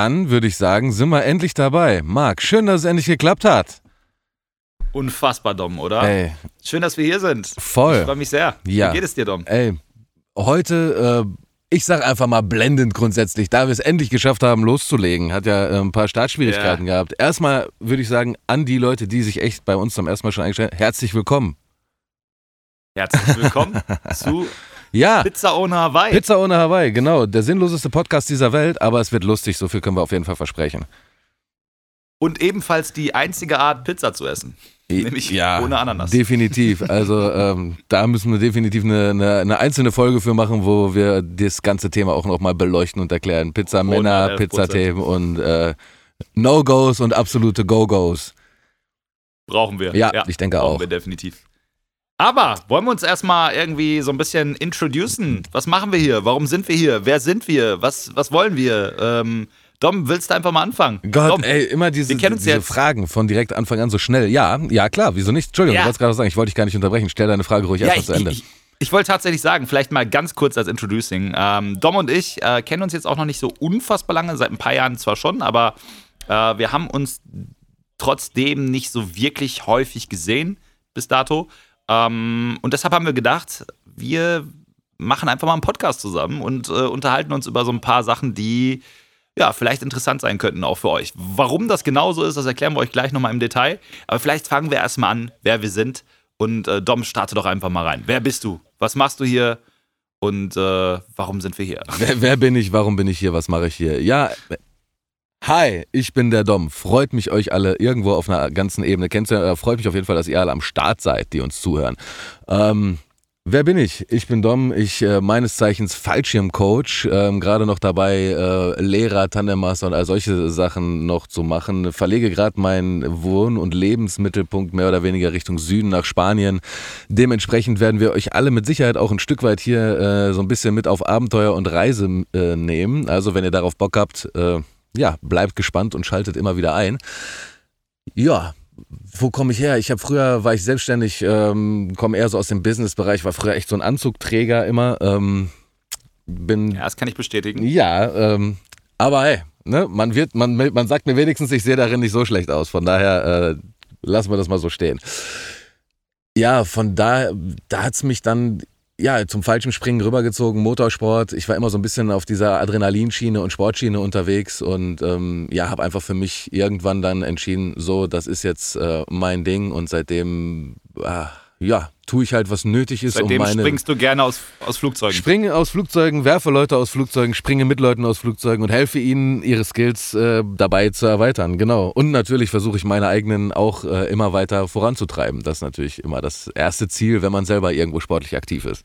dann würde ich sagen, sind wir endlich dabei. Marc, schön, dass es endlich geklappt hat. Unfassbar, Dom, oder? Ey, Schön, dass wir hier sind. voll. Ich freue mich sehr. Ja. Wie geht es dir, Dom? Ey, heute, äh, ich sag einfach mal blendend grundsätzlich, da wir es endlich geschafft haben, loszulegen, hat ja äh, ein paar Startschwierigkeiten gehabt. Erstmal würde ich sagen, an die Leute, die sich echt bei uns zum ersten Mal schon eingestellt haben, herzlich willkommen. Herzlich willkommen zu Ja, Pizza ohne Hawaii. Pizza ohne Hawaii, genau. Der sinnloseste Podcast dieser Welt, aber es wird lustig, so viel können wir auf jeden Fall versprechen. Und ebenfalls die einzige Art, Pizza zu essen. Nämlich ja, ohne Ananas. Definitiv. Also ähm, da müssen wir definitiv eine, eine, eine einzelne Folge für machen, wo wir das ganze Thema auch nochmal beleuchten und erklären. Pizza Männer, 111%. Pizzathemen und äh, No-Gos und absolute Go-Gos. Brauchen wir. Ja, ich denke brauchen auch. wir definitiv. Aber wollen wir uns erstmal irgendwie so ein bisschen introducen? Was machen wir hier? Warum sind wir hier? Wer sind wir? Was, was wollen wir? Ähm, Dom, willst du einfach mal anfangen? Gott, Dom, ey, immer diese, wir kennen uns diese. Fragen von direkt Anfang an so schnell. Ja, ja, klar, wieso nicht? Entschuldigung, Ja. ich wollte gerade sagen, ich wollte dich gar nicht unterbrechen. Stell deine Frage ruhig Ja, erstmal ich, zu Ende. ich, ich, ich wollte tatsächlich sagen, vielleicht mal ganz kurz als Introducing. Ähm, Dom und ich äh, kennen uns jetzt auch noch nicht so unfassbar lange, seit ein paar Jahren zwar schon, aber äh, wir haben uns trotzdem nicht so wirklich häufig gesehen bis dato. Ähm, und deshalb haben wir gedacht, wir machen einfach mal einen Podcast zusammen und äh, unterhalten uns über so ein paar Sachen, die ja, vielleicht interessant sein könnten auch für euch. Warum das genau so ist, das erklären wir euch gleich nochmal im Detail. Aber vielleicht fangen wir erstmal an, wer wir sind. Und äh, Dom, starte doch einfach mal rein. Wer bist du? Was machst du hier? Und äh, warum sind wir hier? Wer, wer bin ich? Warum bin ich hier? Was mache ich hier? Ja, hi, ich bin der Dom. Freut mich, euch alle irgendwo auf einer ganzen Ebene kennenzulernen. Äh, Freut mich auf jeden Fall, dass ihr alle am Start seid, die uns zuhören. Ähm, wer bin ich? Ich bin Dom, ich äh, meines Zeichens Fallschirmcoach, ähm, gerade noch dabei, äh, Lehrer, Tandemmaster und all solche Sachen noch zu machen. Verlege gerade meinen Wohn- und Lebensmittelpunkt mehr oder weniger Richtung Süden nach Spanien. Dementsprechend werden wir euch alle mit Sicherheit auch ein Stück weit hier äh, so ein bisschen mit auf Abenteuer und Reise äh, nehmen. Also wenn ihr darauf Bock habt, äh, ja, bleibt gespannt und schaltet immer wieder ein. Ja, wo komme ich her? Ich habe früher, war ich selbstständig, ähm, komme eher so aus dem Businessbereich, war früher echt so ein Anzugträger immer. Ähm, bin Ja, das kann ich bestätigen. ja, ähm, aber hey, ne, man wird, man, man sagt mir wenigstens, ich sehe darin nicht so schlecht aus. Von daher äh, lassen wir das mal so stehen. Ja, von da, da hat's mich dann ja zum falschen Springen rübergezogen, Motorsport. Ich war immer so ein bisschen auf dieser Adrenalinschiene und Sportschiene unterwegs und ähm, ja, habe einfach für mich irgendwann dann entschieden, so, das ist jetzt äh, mein Ding und seitdem, äh, ja, tue ich halt, was nötig ist, Seitdem um meine springst du gerne aus, aus Flugzeugen. Springe aus Flugzeugen, werfe Leute aus Flugzeugen, springe mit Leuten aus Flugzeugen und helfe ihnen, ihre Skills äh, dabei zu erweitern. Genau. Und natürlich versuche ich meine eigenen auch äh, immer weiter voranzutreiben. Das ist natürlich immer das erste Ziel, wenn man selber irgendwo sportlich aktiv ist.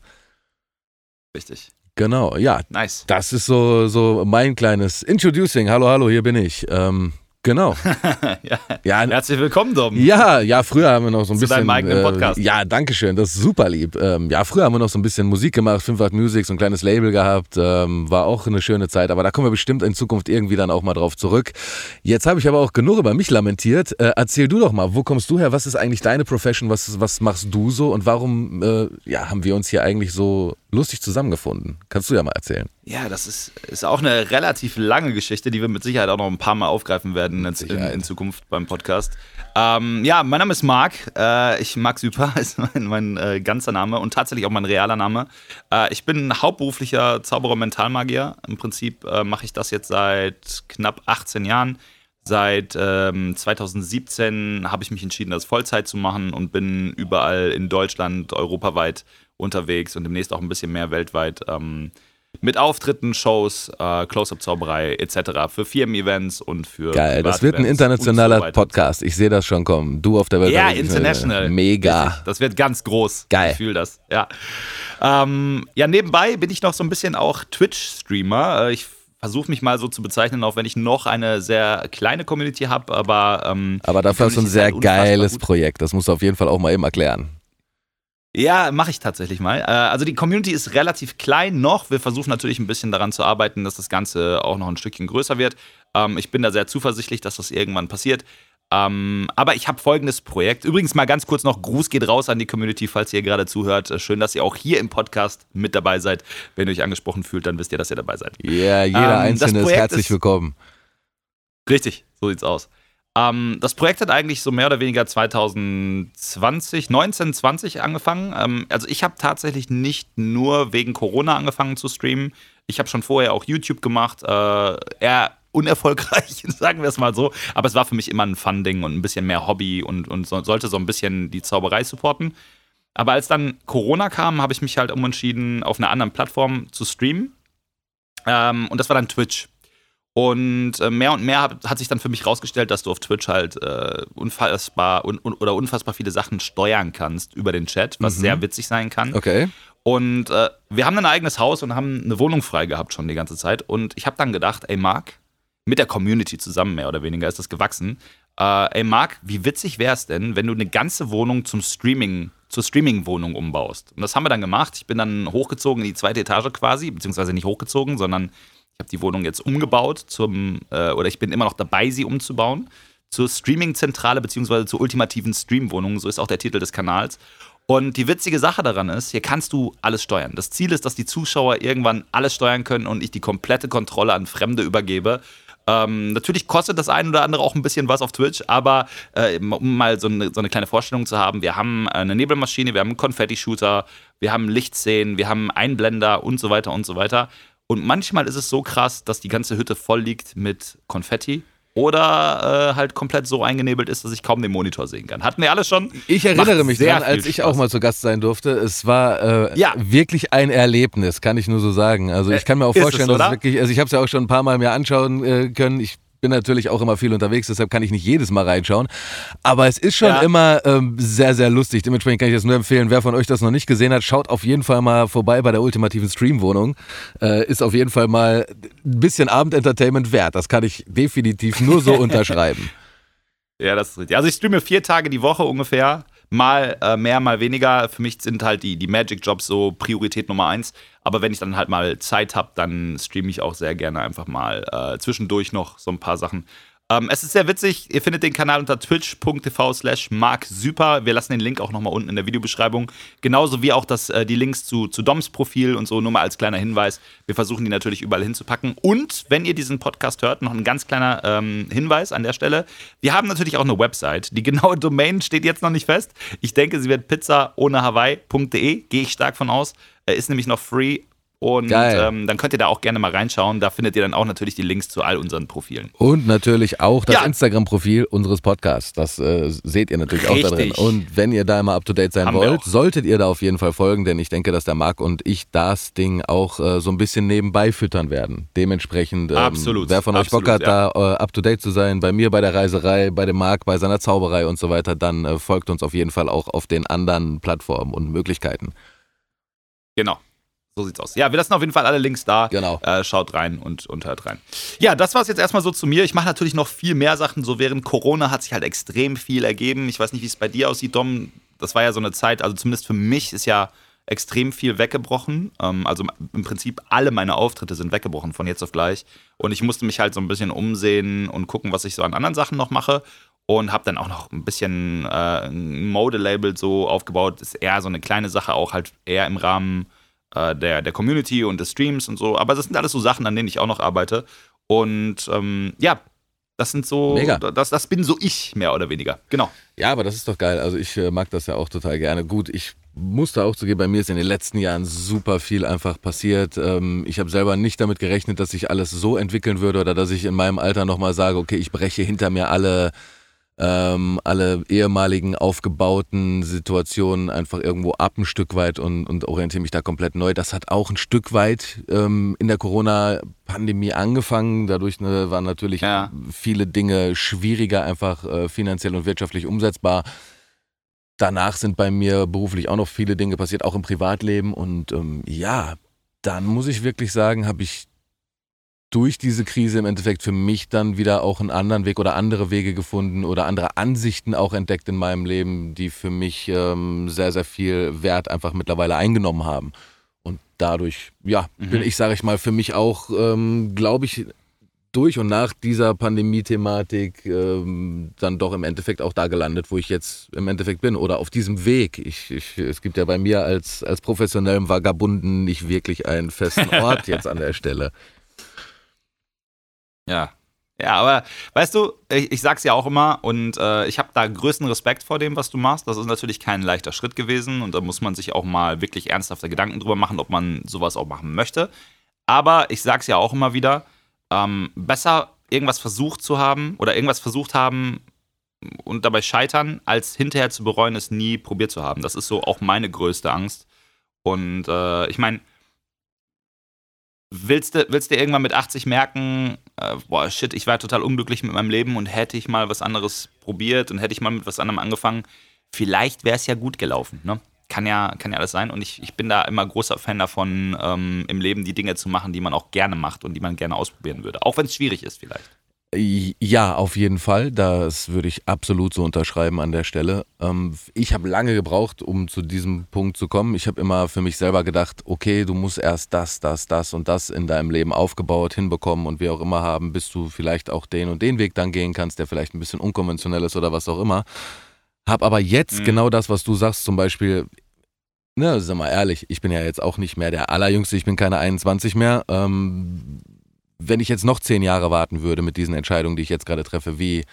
Richtig. Genau, ja. Nice. Das ist so, so mein kleines Introducing. Hallo, hallo, hier bin ich. Ähm, genau. ja. Ja, Herzlich willkommen, Dom. Ja, ja, früher haben wir noch so ein Zu bisschen. deinem eigenen Podcast. Äh, ja, danke schön, das ist super lieb. Ähm, ja, früher haben wir noch so ein bisschen Musik gemacht, 5 Watt Music, so ein kleines Label gehabt. Ähm, war auch eine schöne Zeit, aber da kommen wir bestimmt in Zukunft irgendwie dann auch mal drauf zurück. Jetzt habe ich aber auch genug über mich lamentiert. Äh, erzähl du doch mal, wo kommst du her? Was ist eigentlich deine Profession? Was, was machst du so? Und warum äh, ja, haben wir uns hier eigentlich so lustig zusammengefunden? Kannst du ja mal erzählen. Ja, das ist, ist auch eine relativ lange Geschichte, die wir mit Sicherheit auch noch ein paar Mal aufgreifen werden in, in, in Zukunft beim Podcast. Ähm, ja, mein Name ist Marc. Äh, ich Marc Süper ist mein, mein äh, ganzer Name und tatsächlich auch mein realer Name. Äh, ich bin hauptberuflicher Zauberer Mentalmagier. Im Prinzip äh, mache ich das jetzt seit knapp 18 Jahren. Seit ähm, 2017 habe ich mich entschieden, das Vollzeit zu machen und bin überall in Deutschland, europaweit unterwegs und demnächst auch ein bisschen mehr weltweit. Ähm, mit Auftritten, Shows, äh, Close-Up-Zauberei etc. für Firmen-Events und für Geil, das wird ein internationaler so. Podcast. Ich sehe das schon kommen. Du auf der Welt. Ja, international. Mega. Das wird ganz groß. Geil. Ich fühle das. Ja. Ähm, ja, nebenbei bin ich noch so ein bisschen auch Twitch-Streamer. Äh, Ich versuche mich mal so zu bezeichnen, auch wenn ich noch eine sehr kleine Community habe, aber. Ähm, Aber dafür hast du ein sehr geiles gut. Projekt. Das musst du auf jeden Fall auch mal eben erklären. Ja, mache ich tatsächlich mal. Äh, Also die Community ist relativ klein noch. Wir versuchen natürlich ein bisschen daran zu arbeiten, dass das Ganze auch noch ein Stückchen größer wird. Ähm, Ich bin da sehr zuversichtlich, dass das irgendwann passiert. Ähm, aber ich habe folgendes Projekt. Übrigens mal ganz kurz noch, Gruß geht raus an die Community, falls ihr gerade zuhört. Äh, Schön, dass ihr auch hier im Podcast mit dabei seid. Wenn ihr euch angesprochen fühlt, dann wisst ihr, dass ihr dabei seid. Ja, jeder Ähm, Einzelne ist herzlich ist- willkommen. Richtig, so sieht's aus. Ähm, das Projekt hat eigentlich so mehr oder weniger 2020, 19, 20 angefangen. Ähm, also ich habe tatsächlich nicht nur wegen Corona angefangen zu streamen. Ich habe schon vorher auch YouTube gemacht. Äh, eher unerfolgreich, sagen wir es mal so. Aber es war für mich immer ein Fun-Ding und ein bisschen mehr Hobby und, und so, sollte so ein bisschen die Zauberei supporten. Aber als dann Corona kam, habe ich mich halt umentschieden, auf einer anderen Plattform zu streamen. Ähm, und das war dann Twitch. Und äh, mehr und mehr hat, hat, sich dann für mich rausgestellt, dass du auf Twitch halt äh, unfassbar un, un, oder unfassbar viele Sachen steuern kannst über den Chat, was mhm. sehr witzig sein kann. Okay. Und äh, wir haben ein eigenes Haus und haben eine Wohnung frei gehabt schon die ganze Zeit. Und ich habe dann gedacht, ey Marc, mit der Community zusammen mehr oder weniger ist das gewachsen. Äh, ey Marc, wie witzig wäre es denn, wenn du eine ganze Wohnung zum Streaming zur Streaming-Wohnung umbaust. Und das haben wir dann gemacht. Ich bin dann hochgezogen in die zweite Etage quasi, beziehungsweise nicht hochgezogen, sondern ich habe die Wohnung jetzt umgebaut zum, äh, oder ich bin immer noch dabei, sie umzubauen, zur Streaming-Zentrale beziehungsweise zur ultimativen Stream-Wohnung, so ist auch der Titel des Kanals. Und die witzige Sache daran ist, hier kannst du alles steuern. Das Ziel ist, dass die Zuschauer irgendwann alles steuern können und ich die komplette Kontrolle an Fremde übergebe. Ähm, natürlich kostet das ein oder andere auch ein bisschen was auf Twitch, aber äh, um mal so eine, so eine, kleine Vorstellung zu haben, wir haben eine Nebelmaschine, wir haben einen Konfetti-Shooter, wir haben Lichtszenen, wir haben Einblender und so weiter und so weiter. Und manchmal ist es so krass, dass die ganze Hütte voll liegt mit Konfetti oder äh, halt komplett so eingenebelt ist, dass ich kaum den Monitor sehen kann. Hatten wir alles schon? Ich erinnere Macht mich daran, als ich auch mal zu Gast sein durfte. Es war äh, ja. wirklich ein Erlebnis, kann ich nur so sagen. Also ich kann mir auch vorstellen, es, dass es wirklich, also ich habe es ja auch schon ein paar Mal mir anschauen äh, können. Ich bin natürlich auch immer viel unterwegs, deshalb kann ich nicht jedes Mal reinschauen. Aber es ist schon ja. immer ähm, sehr, sehr lustig. Dementsprechend kann ich das nur empfehlen. Wer von euch das noch nicht gesehen hat, schaut auf jeden Fall mal vorbei bei der ultimativen Streamwohnung. Äh, ist auf jeden Fall mal ein bisschen Abendentertainment wert. Das kann ich definitiv nur so unterschreiben. Ja, das ist richtig. Also ich streame vier Tage die Woche ungefähr. Mal äh, mehr, mal weniger. Für mich sind halt die, die Magic-Jobs so Priorität Nummer eins. Aber wenn ich dann halt mal Zeit habe, dann streame ich auch sehr gerne einfach mal äh, zwischendurch noch so ein paar Sachen. Ähm, es ist sehr witzig. Ihr findet den Kanal unter twitch.tv slash marksyper. Wir lassen den Link auch nochmal unten in der Videobeschreibung. Genauso wie auch das, äh, die Links zu, zu Doms Profil und so, nur mal als kleiner Hinweis. Wir versuchen die natürlich überall hinzupacken. Und wenn ihr diesen Podcast hört, noch ein ganz kleiner ähm, Hinweis an der Stelle. Wir haben natürlich auch eine Website. Die genaue Domain steht jetzt noch nicht fest. Ich denke, sie wird pizza. Gehe ich stark von aus. Ist nämlich noch free und ähm, dann könnt ihr da auch gerne mal reinschauen. Da findet ihr dann auch natürlich die Links zu all unseren Profilen. Und natürlich auch das ja. Instagram-Profil unseres Podcasts. Das äh, seht ihr natürlich Richtig. auch da drin. Und wenn ihr da immer up to date sein Haben wollt, solltet ihr da auf jeden Fall folgen, denn ich denke, dass der Marc und ich das Ding auch äh, so ein bisschen nebenbei füttern werden. Dementsprechend, ähm, Absolut. wer von euch Absolut, Bock hat, ja. da äh, up to date zu sein, bei mir bei der Reiserei, bei dem Marc, bei seiner Zauberei und so weiter, dann äh, folgt uns auf jeden Fall auch auf den anderen Plattformen und Möglichkeiten. Genau. So sieht's aus. Ja, wir lassen auf jeden Fall alle Links da. Genau. Äh, schaut rein und, und hört rein. Ja, das war's jetzt erstmal so zu mir. Ich mache natürlich noch viel mehr Sachen. So während Corona hat sich halt extrem viel ergeben. Ich weiß nicht, wie es bei dir aussieht, Dom. Das war ja so eine Zeit, also zumindest für mich ist ja extrem viel weggebrochen. Ähm, also im Prinzip alle meine Auftritte sind weggebrochen von jetzt auf gleich. Und ich musste mich halt so ein bisschen umsehen und gucken, was ich so an anderen Sachen noch mache. Und habe dann auch noch ein bisschen äh, ein Mode-Label so aufgebaut. ist eher so eine kleine Sache, auch halt eher im Rahmen äh, der, der Community und des Streams und so. Aber das sind alles so Sachen, an denen ich auch noch arbeite. Und ähm, ja, das sind so, Mega. Das, das bin so ich, mehr oder weniger. Genau. Ja, aber das ist doch geil. Also ich äh, mag das ja auch total gerne. Gut, ich musste auch zugeben, bei mir ist in den letzten Jahren super viel einfach passiert. Ähm, ich habe selber nicht damit gerechnet, dass sich alles so entwickeln würde oder dass ich in meinem Alter nochmal sage, okay, ich breche hinter mir alle ähm, alle ehemaligen aufgebauten Situationen einfach irgendwo ab ein Stück weit und, und orientiere mich da komplett neu. Das hat auch ein Stück weit ähm, in der Corona-Pandemie angefangen. Dadurch ne, waren natürlich ja. viele Dinge schwieriger, einfach äh, finanziell und wirtschaftlich umsetzbar. Danach sind bei mir beruflich auch noch viele Dinge passiert, auch im Privatleben. Und ähm, ja, dann muss ich wirklich sagen, habe ich durch diese Krise im Endeffekt für mich dann wieder auch einen anderen Weg oder andere Wege gefunden oder andere Ansichten auch entdeckt in meinem Leben, die für mich ähm, sehr, sehr viel Wert einfach mittlerweile eingenommen haben. Und dadurch, ja, mhm. bin ich, sage ich mal, für mich auch, ähm, glaube ich, durch und nach dieser Pandemie-Thematik ähm, dann doch im Endeffekt auch da gelandet, wo ich jetzt im Endeffekt bin oder auf diesem Weg. Ich, ich, es gibt ja bei mir als, als professionellem Vagabunden nicht wirklich einen festen Ort jetzt an der Stelle. Ja. Ja, aber weißt du, ich, ich sag's ja auch immer und äh, ich habe da größten Respekt vor dem, was du machst. Das ist natürlich kein leichter Schritt gewesen und da muss man sich auch mal wirklich ernsthafte Gedanken drüber machen, ob man sowas auch machen möchte. Aber ich sag's ja auch immer wieder, ähm, besser irgendwas versucht zu haben oder irgendwas versucht haben und dabei scheitern, als hinterher zu bereuen, es nie probiert zu haben. Das ist so auch meine größte Angst. Und äh, ich meine, willst du, willst du irgendwann mit 80 merken, äh, boah, shit, ich war total unglücklich mit meinem Leben und hätte ich mal was anderes probiert und hätte ich mal mit was anderem angefangen, vielleicht wäre es ja gut gelaufen, ne? Kann ja, kann ja alles sein. Und ich, ich bin da immer großer Fan davon, ähm, im Leben die Dinge zu machen, die man auch gerne macht und die man gerne ausprobieren würde. Auch wenn es schwierig ist, vielleicht. Ja, auf jeden Fall. Das würde ich absolut so unterschreiben an der Stelle. Ähm, ich habe lange gebraucht, um zu diesem Punkt zu kommen. Ich habe immer für mich selber gedacht, okay, du musst erst das, das, das und das in deinem Leben aufgebaut, hinbekommen und wie auch immer haben, bis du vielleicht auch den und den Weg dann gehen kannst, der vielleicht ein bisschen unkonventionell ist oder was auch immer. Hab aber jetzt mhm. genau das, was du sagst, zum Beispiel, ne, sag mal ehrlich, ich bin ja jetzt auch nicht mehr der Allerjüngste, ich bin keine 21 mehr. Ähm, wenn ich jetzt noch zehn Jahre warten würde mit diesen Entscheidungen, die ich jetzt gerade treffe, wie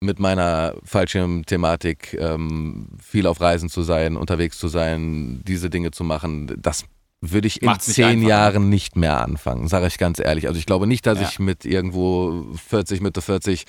mit meiner Fallschirmthematik ähm, viel auf Reisen zu sein, unterwegs zu sein, diese Dinge zu machen, das würde ich in Macht's zehn Jahren nicht mehr anfangen, sage ich ganz ehrlich. Also ich glaube nicht, dass ja. ich mit irgendwo 40, Mitte 40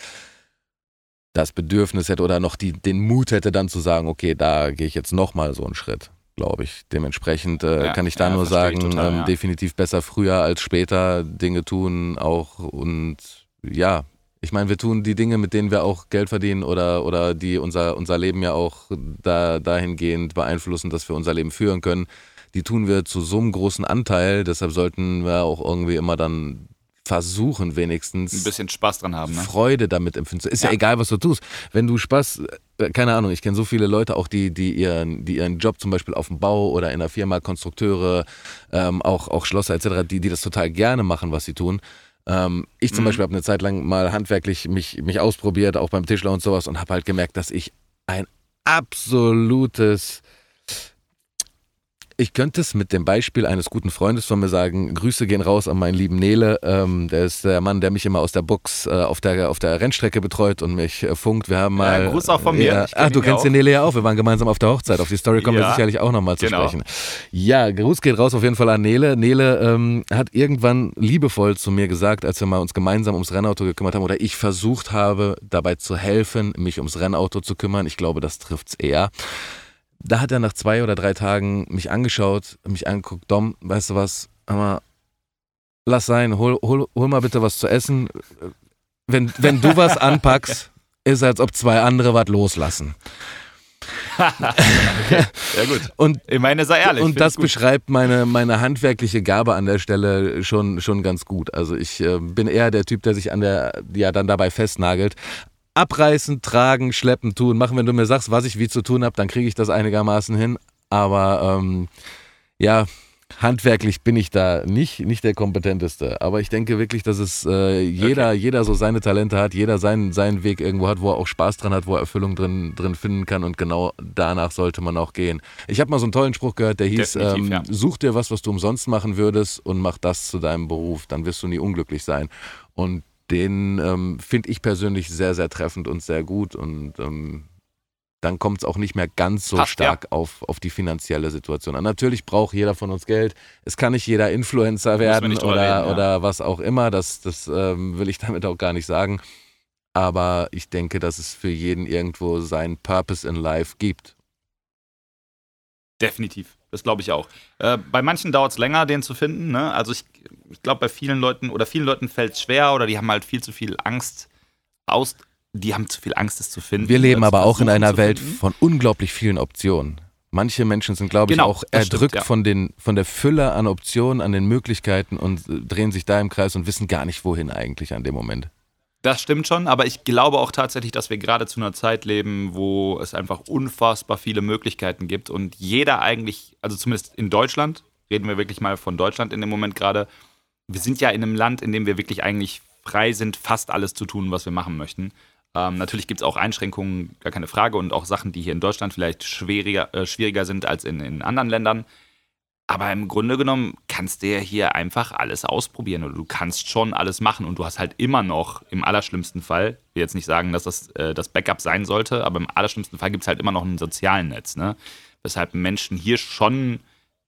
das Bedürfnis hätte oder noch die, den Mut hätte, dann zu sagen, okay, da gehe ich jetzt nochmal so einen Schritt glaube ich. Dementsprechend äh, ja, kann ich da ja, nur sagen, total, ähm, definitiv besser früher als später Dinge tun auch und ja, ich meine, wir tun die Dinge, mit denen wir auch Geld verdienen oder, oder die unser, unser Leben ja auch da, dahingehend beeinflussen, dass wir unser Leben führen können, die tun wir zu so einem großen Anteil. Deshalb sollten wir auch irgendwie immer dann versuchen wenigstens ein bisschen Spaß dran haben, ne? Freude damit empfinden. Ist ja. ja. egal, was du tust. Wenn du Spaß, äh, keine Ahnung, ich kenne so viele Leute auch, die, die, ihren, die ihren Job zum Beispiel auf dem Bau oder in der Firma, Konstrukteure, ähm, auch, auch Schlosser etc., die, die das total gerne machen, was sie tun. Ähm, ich zum mhm. Beispiel habe eine Zeit lang mal handwerklich mich, mich ausprobiert, auch beim Tischler und sowas und habe halt gemerkt, dass ich ein absolutes ich könnte es mit dem Beispiel eines guten Freundes von mir sagen. Grüße gehen raus an meinen lieben Nele. Ähm, der ist der Mann, der mich immer aus der Box äh, auf, der, auf der Rennstrecke betreut und mich äh, funkt. Wir haben mal. Ja, Gruß auch von mir. Ja, ach, du kennst den Nele ja auch. Wir waren gemeinsam auf der Hochzeit. Auf die Story kommen ja, wir sicherlich auch nochmal zu genau. sprechen. Ja, Gruß geht raus auf jeden Fall an Nele. Nele ähm, hat irgendwann liebevoll zu mir gesagt, als wir mal uns gemeinsam ums Rennauto gekümmert haben oder ich versucht habe, dabei zu helfen, mich ums Rennauto zu kümmern. Ich glaube, das trifft es eher da hat er nach zwei oder drei Tagen mich angeschaut, mich angeguckt, Dom, weißt du was, aber lass sein, hol, hol, hol mal bitte was zu essen. Wenn, wenn du was anpackst, ist es, als ob zwei andere was loslassen. okay. Ja gut. Und, ich meine, sei ehrlich. Und das beschreibt meine, meine handwerkliche Gabe an der Stelle schon, schon ganz gut. Also ich äh, bin eher der Typ, der sich an der, ja dann dabei festnagelt abreißen, tragen, schleppen, tun, machen. Wenn du mir sagst, was ich wie zu tun habe, dann kriege ich das einigermaßen hin. Aber ähm, ja, handwerklich bin ich da nicht, nicht der kompetenteste. Aber ich denke wirklich, dass es äh, jeder, okay. jeder so seine Talente hat, jeder seinen, seinen Weg irgendwo hat, wo er auch Spaß dran hat, wo er Erfüllung drin, drin finden kann. Und genau danach sollte man auch gehen. Ich habe mal so einen tollen Spruch gehört, der hieß, ähm, ja. such dir was, was du umsonst machen würdest und mach das zu deinem Beruf. Dann wirst du nie unglücklich sein. Und den ähm, finde ich persönlich sehr, sehr treffend und sehr gut. Und ähm, dann kommt es auch nicht mehr ganz so Passt, stark ja. auf, auf die finanzielle Situation an. Natürlich braucht jeder von uns Geld. Es kann nicht jeder Influencer werden oder, reden, ja. oder was auch immer. Das, das ähm, will ich damit auch gar nicht sagen. Aber ich denke, dass es für jeden irgendwo seinen Purpose in Life gibt. Definitiv. Das glaube ich auch. Äh, bei manchen dauert es länger, den zu finden. Ne? Also ich, ich glaube, bei vielen Leuten oder vielen Leuten fällt es schwer oder die haben halt viel zu viel Angst aus. Die haben zu viel Angst, es zu finden. Wir leben aber auch in einer Welt von unglaublich vielen Optionen. Manche Menschen sind, glaube ich, genau, auch erdrückt stimmt, ja. von, den, von der Fülle an Optionen, an den Möglichkeiten und äh, drehen sich da im Kreis und wissen gar nicht, wohin eigentlich an dem Moment. Das stimmt schon, aber ich glaube auch tatsächlich, dass wir gerade zu einer Zeit leben, wo es einfach unfassbar viele Möglichkeiten gibt und jeder eigentlich, also zumindest in Deutschland, reden wir wirklich mal von Deutschland in dem Moment gerade, wir sind ja in einem Land, in dem wir wirklich eigentlich frei sind, fast alles zu tun, was wir machen möchten. Ähm, natürlich gibt es auch Einschränkungen, gar keine Frage, und auch Sachen, die hier in Deutschland vielleicht schwieriger, äh, schwieriger sind als in, in anderen Ländern. Aber im Grunde genommen kannst du ja hier einfach alles ausprobieren oder du kannst schon alles machen und du hast halt immer noch, im allerschlimmsten Fall, ich will jetzt nicht sagen, dass das äh, das Backup sein sollte, aber im allerschlimmsten Fall gibt es halt immer noch ein sozialen Netz, ne? Weshalb Menschen hier schon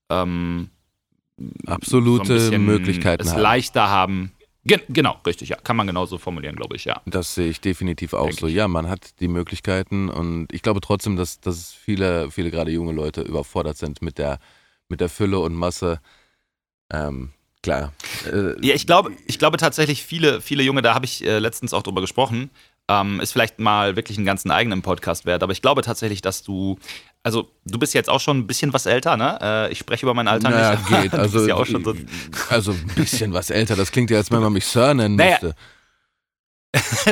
ähm, absolute so Möglichkeiten es haben. leichter haben. Gen genau, richtig, ja. Kann man genauso formulieren, glaube ich, ja. Das sehe ich definitiv auch Denke so. ich. Ja, man hat die Möglichkeiten und ich glaube trotzdem, dass, dass viele, viele gerade junge Leute überfordert sind mit der, mit der Fülle und Masse. Ähm, klar. Äh, Ja, ich glaube, ich glaube tatsächlich, viele, viele Junge, da habe ich äh, letztens auch drüber gesprochen, ähm, ist vielleicht mal wirklich einen ganzen eigenen Podcast wert, aber ich glaube tatsächlich, dass du, also du bist jetzt auch schon ein bisschen was älter, ne? Äh, ich spreche über mein Alter naja, nicht. geht. Also, ja auch schon so, also ein bisschen was älter. Das klingt ja, als wenn man mich Sir nennen Naja, müsste.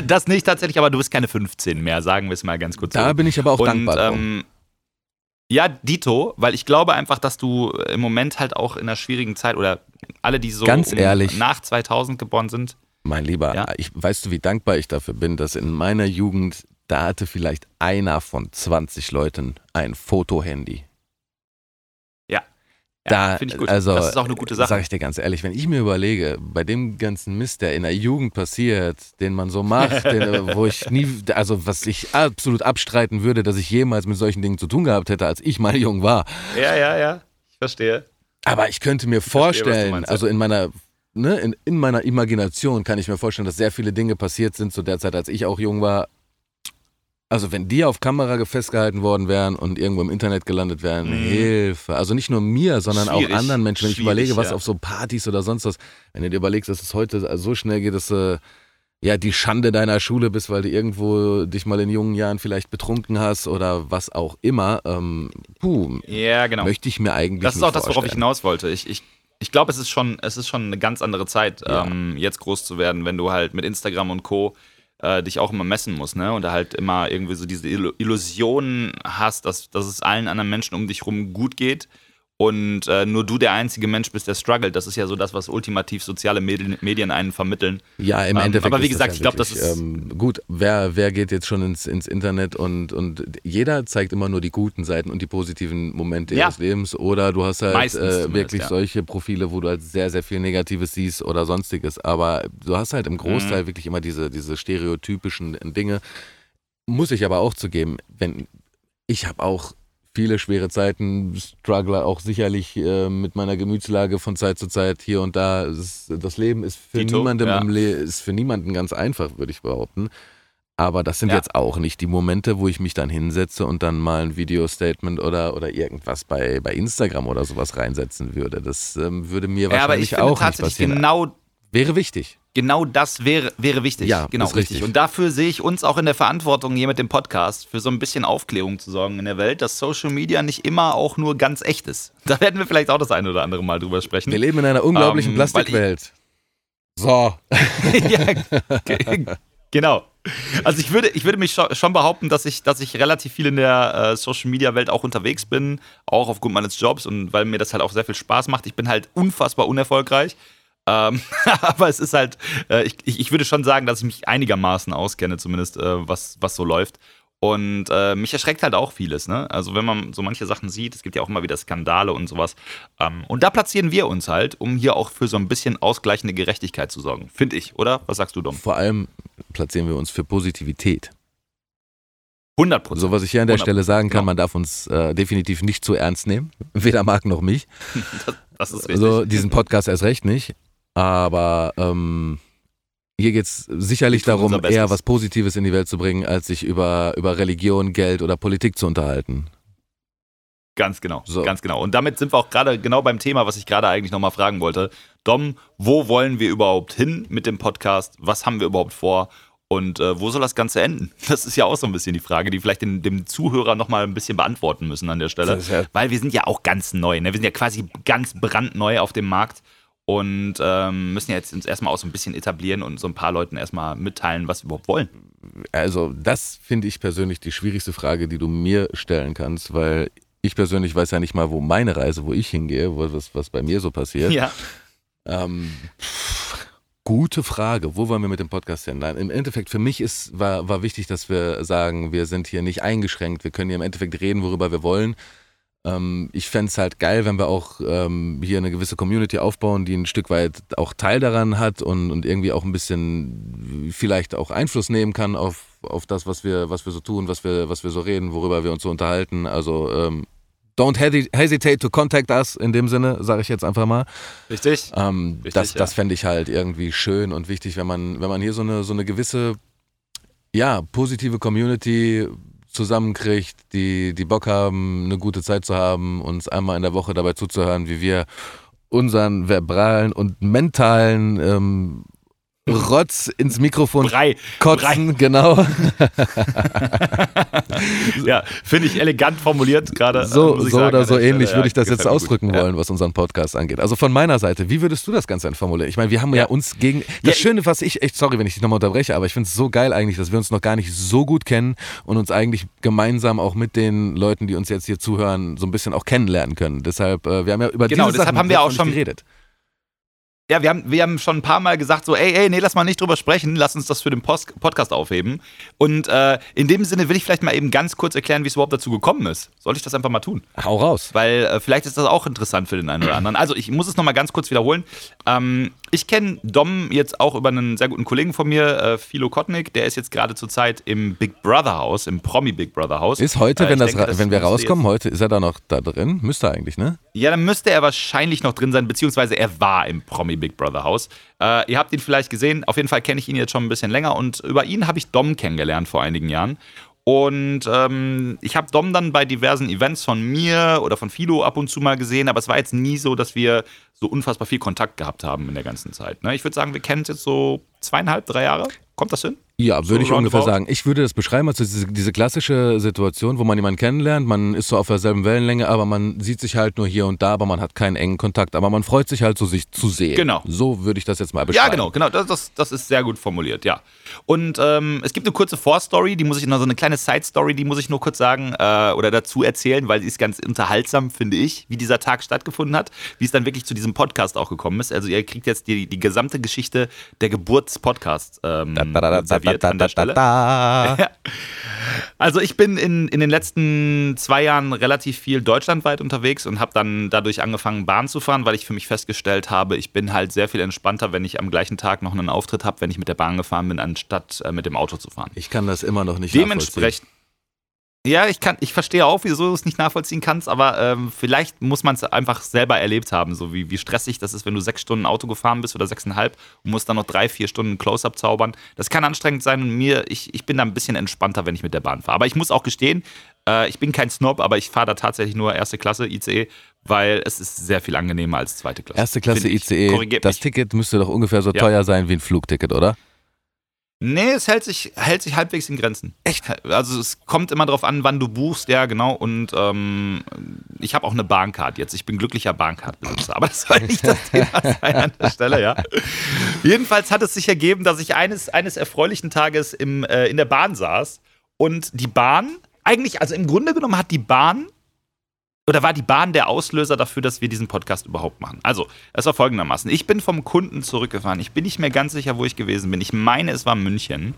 das nicht tatsächlich, aber du bist keine 15 mehr, sagen wir es mal ganz kurz Da so. bin ich aber auch Und, dankbar ähm, ja, Dito, weil ich glaube einfach, dass du im Moment halt auch in einer schwierigen Zeit oder alle, die so Ganz ehrlich. nach 2000 geboren sind, Mein Lieber, Ja. ich, weißt du, wie dankbar ich dafür bin, dass in meiner Jugend, da hatte vielleicht einer von 20 Leuten ein Fotohandy. Ja, Da, ich gut. Also, das ist auch eine gute Sache. Sag ich dir ganz ehrlich, wenn ich mir überlege, bei dem ganzen Mist, der in der Jugend passiert, den man so macht, den, wo ich nie, also was ich absolut abstreiten würde, dass ich jemals mit solchen Dingen zu tun gehabt hätte, als ich mal jung war. Ja, ja, ja. Ich verstehe. Aber ich könnte mir verstehe, du vorstellen, meinst, also in meiner, ne, in, in meiner Imagination kann ich mir vorstellen, dass sehr viele Dinge passiert sind zu der Zeit, als ich auch jung war. Also wenn die auf Kamera festgehalten worden wären und irgendwo im Internet gelandet wären, Mhm. Hilfe. Also nicht nur mir, sondern auch Schwierig. anderen Menschen. Wenn ich Schwierig, überlege, was ja. auf so Partys oder sonst was, wenn du dir überlegst, dass es heute so schnell geht, dass du ja die Schande deiner Schule bist, weil du irgendwo dich mal in jungen Jahren vielleicht betrunken hast oder was auch immer, ähm, puh, Ja, genau. möchte ich mir eigentlich Das ist auch das, worauf ich hinaus wollte. Ich, ich, ich glaube, es ist schon, es ist schon eine ganz andere Zeit, Ja. ähm, jetzt groß zu werden, wenn du halt mit Instagram und Co. Äh, dich auch immer messen musst, ne? Und da halt immer irgendwie so diese Illu- Illusion hast, dass, dass es allen anderen Menschen um dich rum gut geht und äh, nur du der einzige Mensch bist, der struggelt. Das ist ja so das, was ultimativ soziale Medien, Medien einen vermitteln. Ja, im Ähm, Endeffekt. aber wie gesagt, ja ich glaub, das ist- Ähm, gut, wer, wer geht jetzt schon ins, ins Internet und, und jeder zeigt immer nur die guten Seiten und die positiven Momente Ja. ihres Lebens. Oder du hast halt äh, wirklich ja. solche Profile, wo du halt sehr, sehr viel Negatives siehst oder sonstiges. Aber du hast halt im Mhm. Großteil wirklich immer diese, diese stereotypischen Dinge. Muss ich aber auch zugeben, wenn ich habe auch viele schwere Zeiten, struggle auch sicherlich äh, mit meiner Gemütslage von Zeit zu Zeit hier und da. Ist, das Leben ist für Dito, niemandem ja. im Le ist für niemanden ganz einfach, würde ich behaupten. Aber das sind Ja. jetzt auch nicht die Momente, wo ich mich dann hinsetze und dann mal ein Video-Statement oder, oder irgendwas bei, bei Instagram oder sowas reinsetzen würde. Das ähm, würde mir Ja, aber wahrscheinlich auch nicht passieren. genau Wäre wichtig. Genau das wäre, wäre wichtig. Ja, genau, ist richtig. richtig. Und dafür sehe ich uns auch in der Verantwortung, hier mit dem Podcast für so ein bisschen Aufklärung zu sorgen in der Welt, dass Social Media nicht immer auch nur ganz echt ist. Da werden wir vielleicht auch das eine oder andere Mal drüber sprechen. Wir leben in einer unglaublichen Ähm, Plastikwelt. So. ja, ge- genau. Also ich würde, ich würde mich scho- schon behaupten, dass ich, dass ich relativ viel in der äh, Social Media Welt auch unterwegs bin, auch aufgrund meines Jobs und weil mir das halt auch sehr viel Spaß macht. Ich bin halt unfassbar unerfolgreich. Ähm, aber es ist halt, äh, ich, ich würde schon sagen, dass ich mich einigermaßen auskenne, zumindest äh, was, was so läuft. Und äh, mich erschreckt halt auch vieles, ne? Also wenn man so manche Sachen sieht, es gibt ja auch immer wieder Skandale und sowas. Ähm, und da platzieren wir uns halt, um hier auch für so ein bisschen ausgleichende Gerechtigkeit zu sorgen. Finde ich, oder? Was sagst du, Dom? Vor allem platzieren wir uns für Positivität. 100 Prozent. So, was ich hier an der 100%, Stelle sagen kann, genau. man darf uns äh, definitiv nicht zu ernst nehmen. Weder Marc noch mich. Das ist richtig. Also diesen Podcast erst recht nicht. Aber ähm, hier geht es sicherlich darum, eher was Positives in die Welt zu bringen, als sich über, über Religion, Geld oder Politik zu unterhalten. Ganz genau, So. ganz genau. Und damit sind wir auch gerade genau beim Thema, was ich gerade eigentlich nochmal fragen wollte. Dom, wo wollen wir überhaupt hin mit dem Podcast? Was haben wir überhaupt vor? Und äh, wo soll das Ganze enden? Das ist ja auch so ein bisschen die Frage, die vielleicht den, dem Zuhörer nochmal ein bisschen beantworten müssen an der Stelle. Ja- Weil wir sind ja auch ganz neu. Ne? Wir sind ja quasi ganz brandneu auf dem Markt und ähm, müssen ja jetzt uns erstmal auch so ein bisschen etablieren und so ein paar Leuten erstmal mitteilen, was wir überhaupt wollen. Also, das finde ich persönlich die schwierigste Frage, die du mir stellen kannst, weil ich persönlich weiß ja nicht mal, wo meine Reise, wo ich hingehe, wo, was, was bei mir so passiert. Ja. Ähm, gute Frage. Wo wollen wir mit dem Podcast hin? Nein, im Endeffekt für mich ist, war, war wichtig, dass wir sagen, wir sind hier nicht eingeschränkt. Wir können hier im Endeffekt reden, worüber wir wollen. Ähm, ich fände es halt geil, wenn wir auch ähm, hier eine gewisse Community aufbauen, die ein Stück weit auch Teil daran hat und, und irgendwie auch ein bisschen vielleicht auch Einfluss nehmen kann auf, auf das, was wir, was wir so tun, was wir, was wir so reden, worüber wir uns so unterhalten. Also ähm, don't hesitate to contact us in dem Sinne, sage ich jetzt einfach mal. Richtig. Ähm, Richtig, das ja. das fände ich halt irgendwie schön und wichtig, wenn man, wenn man hier so eine, so eine gewisse, ja, positive Community zusammenkriegt, die, die Bock haben, eine gute Zeit zu haben, uns einmal in der Woche dabei zuzuhören, wie wir unseren verbalen und mentalen ähm, Rotz ins Mikrofon Brei. kotzen, genau. Ja, finde ich elegant formuliert gerade. So, so sagen, oder so ähnlich Stelle. würde ich das jetzt gut. ausdrücken Ja. wollen, was unseren Podcast angeht. Also von meiner Seite, wie würdest du das Ganze denn formulieren? Ich meine, wir haben ja, Ja. uns gegen. Das Ja, Schöne, was ich echt, sorry, wenn ich dich nochmal unterbreche, aber ich finde es so geil eigentlich, dass wir uns noch gar nicht so gut kennen und uns eigentlich gemeinsam auch mit den Leuten, die uns jetzt hier zuhören, so ein bisschen auch kennenlernen können. Deshalb, äh, wir haben ja über Genau, diese deshalb Sachen haben wir auch schon- geredet. Ja, wir haben, wir haben schon ein paar Mal gesagt, so, ey, ey, nee, lass mal nicht drüber sprechen, lass uns das für den Post Podcast aufheben. Und äh, in dem Sinne will ich vielleicht mal eben ganz kurz erklären, wie es überhaupt dazu gekommen ist. Sollte ich das einfach mal tun? Hau raus. Weil äh, vielleicht ist das auch interessant für den einen oder anderen. Also ich muss es nochmal ganz kurz wiederholen. Ähm, ich kenne Dom jetzt auch über einen sehr guten Kollegen von mir, äh, Philo Kotnik. Der ist jetzt gerade zur Zeit im Big Brother Haus, im Promi Big Brother Haus. Ist heute, Äh, wenn, das, denke, das wenn wir rauskommen, heute ist er da noch da drin? Müsste eigentlich, ne? Ja, dann müsste er wahrscheinlich noch drin sein, beziehungsweise er war im Promi Big Brother Haus. Äh, ihr habt ihn vielleicht gesehen. Auf jeden Fall kenne ich ihn jetzt schon ein bisschen länger und über ihn habe ich Dom kennengelernt vor einigen Jahren. Und ähm, ich habe Dom dann bei diversen Events von mir oder von Philo ab und zu mal gesehen, aber es war jetzt nie so, dass wir so unfassbar viel Kontakt gehabt haben in der ganzen Zeit. Ne? Ich würde sagen, wir kennen es jetzt so zweieinhalb, drei Jahre. Kommt das hin? Ja, würde ich ungefähr sagen. Ich würde das beschreiben als diese, diese klassische Situation, wo man jemanden kennenlernt, man ist so auf derselben Wellenlänge, aber man sieht sich halt nur hier und da, aber man hat keinen engen Kontakt, aber man freut sich halt so, sich zu sehen. Genau. So würde ich das jetzt mal beschreiben. Ja, genau, genau. Das, das, das ist sehr gut formuliert, ja. Und ähm, es gibt eine kurze Vorstory, die muss ich noch so eine kleine Side-Story, die muss ich nur kurz sagen äh, oder dazu erzählen, weil die ist ganz unterhaltsam, finde ich, wie dieser Tag stattgefunden hat, wie es dann wirklich zu diesem Podcast auch gekommen ist. Also ihr kriegt jetzt die, die gesamte Geschichte der Geburtspodcasts ähm, serviert an der Stelle. Ja. Also ich bin in, in den letzten zwei Jahren relativ viel deutschlandweit unterwegs und habe dann dadurch angefangen, Bahn zu fahren, weil ich für mich festgestellt habe, ich bin halt sehr viel entspannter, wenn ich am gleichen Tag noch einen Auftritt habe, wenn ich mit der Bahn gefahren bin, anstatt äh, mit dem Auto zu fahren. Ich kann das immer noch nicht. Dementsprechend. Ja, ich kann, ich verstehe auch, wieso du es nicht nachvollziehen kannst, aber ähm, vielleicht muss man es einfach selber erlebt haben, so wie, wie stressig das ist, wenn du sechs Stunden Auto gefahren bist oder sechseinhalb und musst dann noch drei, vier Stunden Close-Up zaubern. Das kann anstrengend sein und mir, ich, ich bin da ein bisschen entspannter, wenn ich mit der Bahn fahre. Aber ich muss auch gestehen, äh, ich bin kein Snob, aber ich fahre da tatsächlich nur erste Klasse ICE, weil es ist sehr viel angenehmer als zweite Klasse. Erste Klasse. ICE, das mich. Ticket müsste doch ungefähr so Ja. teuer sein wie ein Flugticket, oder? Nee, es hält sich, hält sich halbwegs in Grenzen. Echt? Also es kommt immer darauf an, wann du buchst, ja genau. Und ähm, ich habe auch eine Bahncard jetzt. Ich bin glücklicher Bahncard-Besitzer. Aber das soll nicht das Thema sein an der Stelle, ja. Jedenfalls hat es sich ergeben, dass ich eines, eines erfreulichen Tages im, äh, in der Bahn saß und die Bahn, eigentlich, also im Grunde genommen hat die Bahn oder war die Bahn der Auslöser dafür, dass wir diesen Podcast überhaupt machen? Also, es war folgendermaßen. Ich bin vom Kunden zurückgefahren. Ich bin nicht mehr ganz sicher, wo ich gewesen bin. Ich meine, es war München.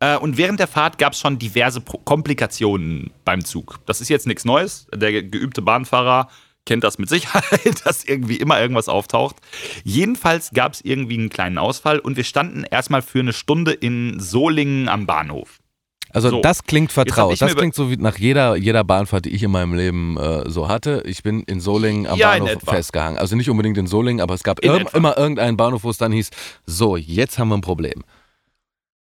Äh, und während der Fahrt gab es schon diverse Komplikationen beim Zug. Das ist jetzt nichts Neues. Der ge- geübte Bahnfahrer kennt das mit Sicherheit, dass irgendwie immer irgendwas auftaucht. Jedenfalls gab es irgendwie einen kleinen Ausfall und wir standen erstmal für eine Stunde in Solingen am Bahnhof. Also So. das klingt vertraut. Das klingt so wie nach jeder, jeder Bahnfahrt, die ich in meinem Leben äh, so hatte. Ich bin in Solingen am Ja, Bahnhof festgehangen. Also nicht unbedingt in Solingen, aber es gab irg etwa. immer irgendeinen Bahnhof, wo es dann hieß, so, jetzt haben wir ein Problem.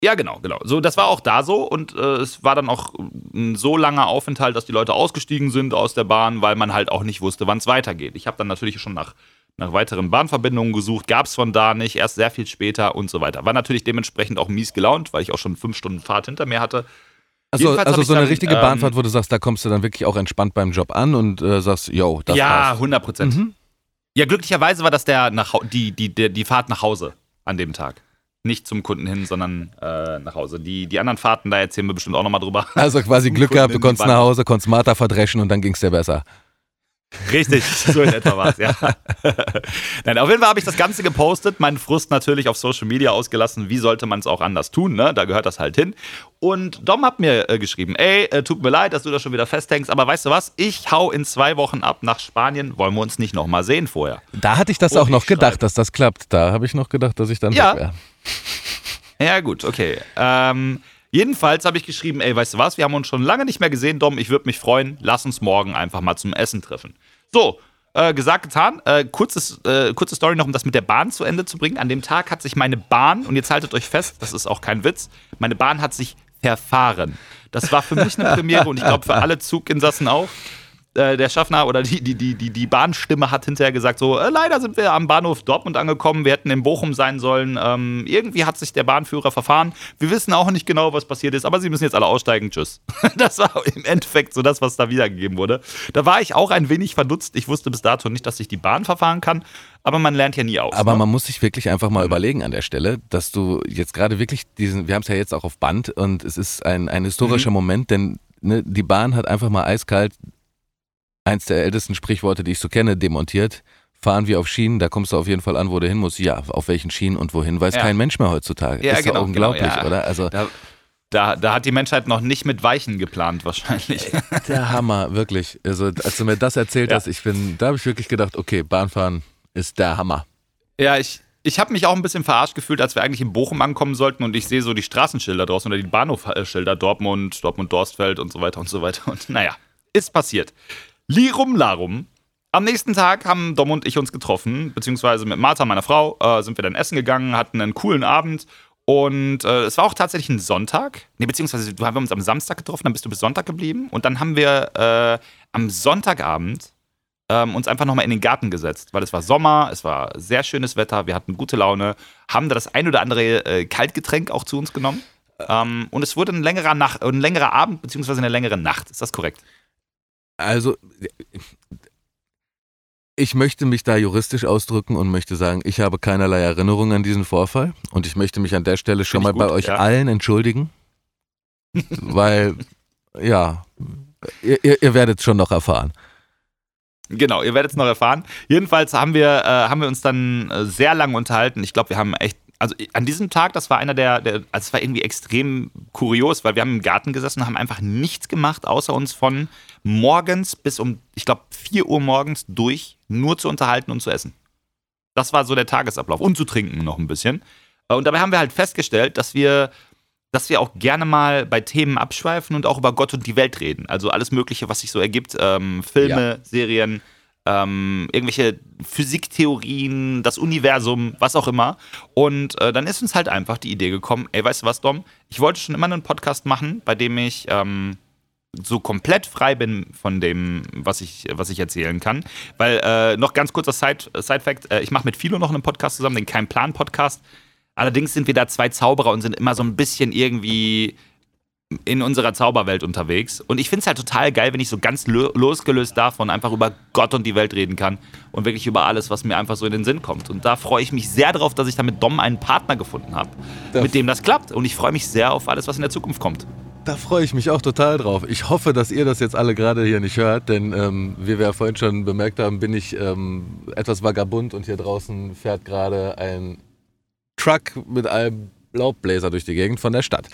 Ja, genau, genau. So, das war auch da so und äh, es war dann auch ein so langer Aufenthalt, dass die Leute ausgestiegen sind aus der Bahn, weil man halt auch nicht wusste, wann es weitergeht. Ich habe dann natürlich schon nach, nach weiteren Bahnverbindungen gesucht, gab es von da nicht, erst sehr viel später und so weiter. War natürlich dementsprechend auch mies gelaunt, weil ich auch schon fünf Stunden Fahrt hinter mir hatte. Also, also so eine dann, richtige ähm, Bahnfahrt, wo du sagst, da kommst du dann wirklich auch entspannt beim Job an und äh, sagst, yo, das ja, passt. 100 Prozent. Mhm. Ja, glücklicherweise war das der nach, die, die, der, die Fahrt nach Hause an dem Tag. Nicht zum Kunden hin, sondern äh, nach Hause. Die, die anderen Fahrten, da erzählen wir bestimmt auch nochmal drüber. Also quasi Glück gehabt, du die konntest nach Hause, konntest Martha verdreschen und dann ging es dir besser. Richtig, so in etwa war es, ja. Nein, auf jeden Fall habe ich das Ganze gepostet, meinen Frust natürlich auf Social Media ausgelassen. Wie sollte man es auch anders tun, ne? Da gehört das halt hin. Und Dom hat mir äh, geschrieben, ey, äh, tut mir leid, dass du da schon wieder festhängst, aber weißt du was? Ich hau in zwei Wochen ab nach Spanien. Wollen wir uns nicht nochmal sehen vorher? Da hatte ich das Und auch noch gedacht, schreibe. dass das klappt. Da habe ich noch gedacht, dass ich dann Ja. weg wäre. Ja, gut, okay. Ähm, jedenfalls habe ich geschrieben, ey, weißt du was, wir haben uns schon lange nicht mehr gesehen, Dom, ich würde mich freuen, lass uns morgen einfach mal zum Essen treffen. So, äh, gesagt, getan. Äh, kurzes, äh, kurze Story noch, um das mit der Bahn zu Ende zu bringen. An dem Tag hat sich meine Bahn, und jetzt haltet euch fest, das ist auch kein Witz, meine Bahn hat sich verfahren. Das war für mich eine Premiere und ich glaube für alle Zuginsassen auch. Äh, der Schaffner oder die, die, die, die, die Bahnstimme hat hinterher gesagt: So, äh, leider sind wir am Bahnhof Dortmund angekommen, wir hätten in Bochum sein sollen. Ähm, irgendwie hat sich der Bahnführer verfahren. Wir wissen auch nicht genau, was passiert ist, aber sie müssen jetzt alle aussteigen. Tschüss. Das war im Endeffekt so das, was da wiedergegeben wurde. Da war ich auch ein wenig verdutzt. Ich wusste bis dato nicht, dass sich die Bahn verfahren kann, aber man lernt ja nie aus. Aber ne? man muss sich wirklich einfach mal überlegen an der Stelle, dass du jetzt gerade wirklich diesen, wir haben es ja jetzt auch auf Band und es ist ein, ein historischer Moment, denn ne, die Bahn hat einfach mal eiskalt eins der ältesten Sprichworte, die ich so kenne, demontiert. Fahren wir auf Schienen, da kommst du auf jeden Fall an, wo du hin musst. Ja, auf welchen Schienen und wohin, weiß Ja. kein Mensch mehr heutzutage. Ja, ist genau, doch unglaublich, genau, ja. oder? Also da, da, da hat die Menschheit noch nicht mit Weichen geplant, wahrscheinlich. der Hammer, wirklich. Also als du mir das erzählt Ja. hast, ich bin, da habe ich wirklich gedacht, okay, Bahnfahren ist der Hammer. Ja, ich, ich habe mich auch ein bisschen verarscht gefühlt, als wir eigentlich in Bochum ankommen sollten und ich sehe so die Straßenschilder draußen oder die Bahnhofschilder Dortmund, Dortmund-Dorstfeld und so weiter und so weiter. Und naja, ist passiert. Lirum Larum. Am nächsten Tag haben Dom und ich uns getroffen, beziehungsweise mit Martha, meiner Frau, äh, sind wir dann essen gegangen, hatten einen coolen Abend und äh, es war auch tatsächlich ein Sonntag. Nee, beziehungsweise wir haben uns am Samstag getroffen, dann bist du bis Sonntag geblieben und dann haben wir äh, am Sonntagabend ähm, uns einfach nochmal in den Garten gesetzt, weil es war Sommer, es war sehr schönes Wetter, wir hatten gute Laune, haben da das ein oder andere äh, Kaltgetränk auch zu uns genommen. Ähm, und es wurde ein längerer, Nach ein längerer Abend, beziehungsweise eine längere Nacht. Ist das korrekt? Also, ich möchte mich da juristisch ausdrücken und möchte sagen, ich habe keinerlei Erinnerung an diesen Vorfall und ich möchte mich an der Stelle schon mal ich bei gut, euch ja. allen entschuldigen, weil, ja, ihr, ihr, ihr werdet es schon noch erfahren. Genau, ihr werdet es noch erfahren. Jedenfalls haben wir, äh, haben wir uns dann äh, sehr lange unterhalten. Ich glaube, wir haben echt, also an diesem Tag, das war einer der, der, also es war irgendwie extrem kurios, weil wir haben im Garten gesessen und haben einfach nichts gemacht, außer uns von morgens bis um, ich glaube, 4 Uhr morgens durch nur zu unterhalten und zu essen. Das war so der Tagesablauf. Und zu trinken noch ein bisschen. Äh, Und dabei haben wir halt festgestellt, dass wir, dass wir auch gerne mal bei Themen abschweifen und auch über Gott und die Welt reden. Also alles Mögliche, was sich so ergibt. Ähm, Filme, Serien, ähm, irgendwelche Physiktheorien, das Universum, was auch immer. Und äh, dann ist uns halt einfach die Idee gekommen, ey, weißt du was, Dom? Ich wollte schon immer einen Podcast machen, bei dem ich ähm, so komplett frei bin von dem, was ich, was ich erzählen kann. Weil, äh, noch ganz kurzer Side- Side-Fact, äh, ich mache mit Philo noch einen Podcast zusammen, den Kein Plan-Podcast. Allerdings sind wir da zwei Zauberer und sind immer so ein bisschen irgendwie in unserer Zauberwelt unterwegs. Und ich finde es halt total geil, wenn ich so ganz lo losgelöst davon einfach über Gott und die Welt reden kann und wirklich über alles, was mir einfach so in den Sinn kommt. Und da freue ich mich sehr drauf, dass ich da mit Dom einen Partner gefunden habe, mit dem das klappt. Und ich freue mich sehr auf alles, was in der Zukunft kommt. Da freue ich mich auch total drauf. Ich hoffe, dass ihr das jetzt alle gerade hier nicht hört, denn ähm, wie wir ja vorhin schon bemerkt haben, bin ich ähm, etwas vagabund und hier draußen fährt gerade ein Truck mit einem Laubbläser durch die Gegend von der Stadt.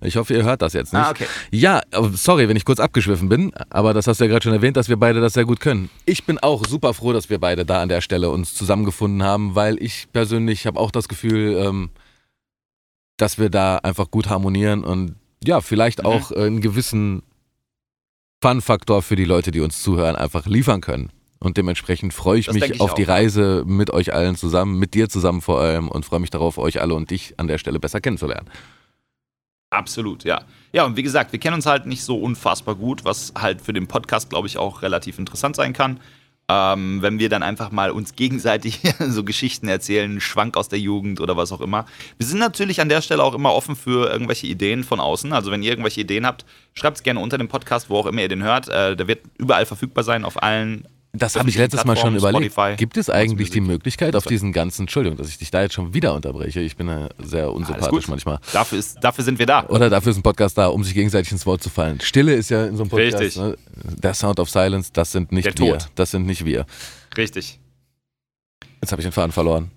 Ich hoffe, ihr hört das jetzt nicht. Ah, okay. Ja, aber sorry, wenn ich kurz abgeschwiffen bin, aber das hast du ja gerade schon erwähnt, dass wir beide das sehr gut können. Ich bin auch super froh, dass wir beide da an der Stelle uns zusammengefunden haben, weil ich persönlich habe auch das Gefühl, ähm, dass wir da einfach gut harmonieren und ja, vielleicht Mhm. auch äh, einen gewissen Fun-Faktor für die Leute, die uns zuhören, einfach liefern können. Und dementsprechend freue ich Das mich ich auf die auch, ja. Reise mit euch allen zusammen, mit dir zusammen vor allem und freue mich darauf, euch alle und dich an der Stelle besser kennenzulernen. Absolut, ja. Ja, und wie gesagt, wir kennen uns halt nicht so unfassbar gut, was halt für den Podcast, glaube ich, auch relativ interessant sein kann. Ähm, wenn wir dann einfach mal uns gegenseitig so Geschichten erzählen, Schwank aus der Jugend oder was auch immer. Wir sind natürlich an der Stelle auch immer offen für irgendwelche Ideen von außen. Also wenn ihr irgendwelche Ideen habt, schreibt es gerne unter dem Podcast, wo auch immer ihr den hört. Äh, der wird überall verfügbar sein, auf allen Das habe ich letztes Mal schon überlegt. Spotify, Gibt es eigentlich die. Möglichkeit auf diesen ganzen, Entschuldigung, dass ich dich da jetzt schon wieder unterbreche, ich bin ja sehr unsympathisch manchmal. Dafür, ist, dafür sind wir da. Oder dafür ist ein Podcast da, um sich gegenseitig ins Wort zu fallen. Stille ist ja in so einem Podcast, Richtig. ne? der Sound of Silence, das sind nicht Der wir. Tod. Das sind nicht wir. Richtig. Jetzt habe ich den Faden verloren.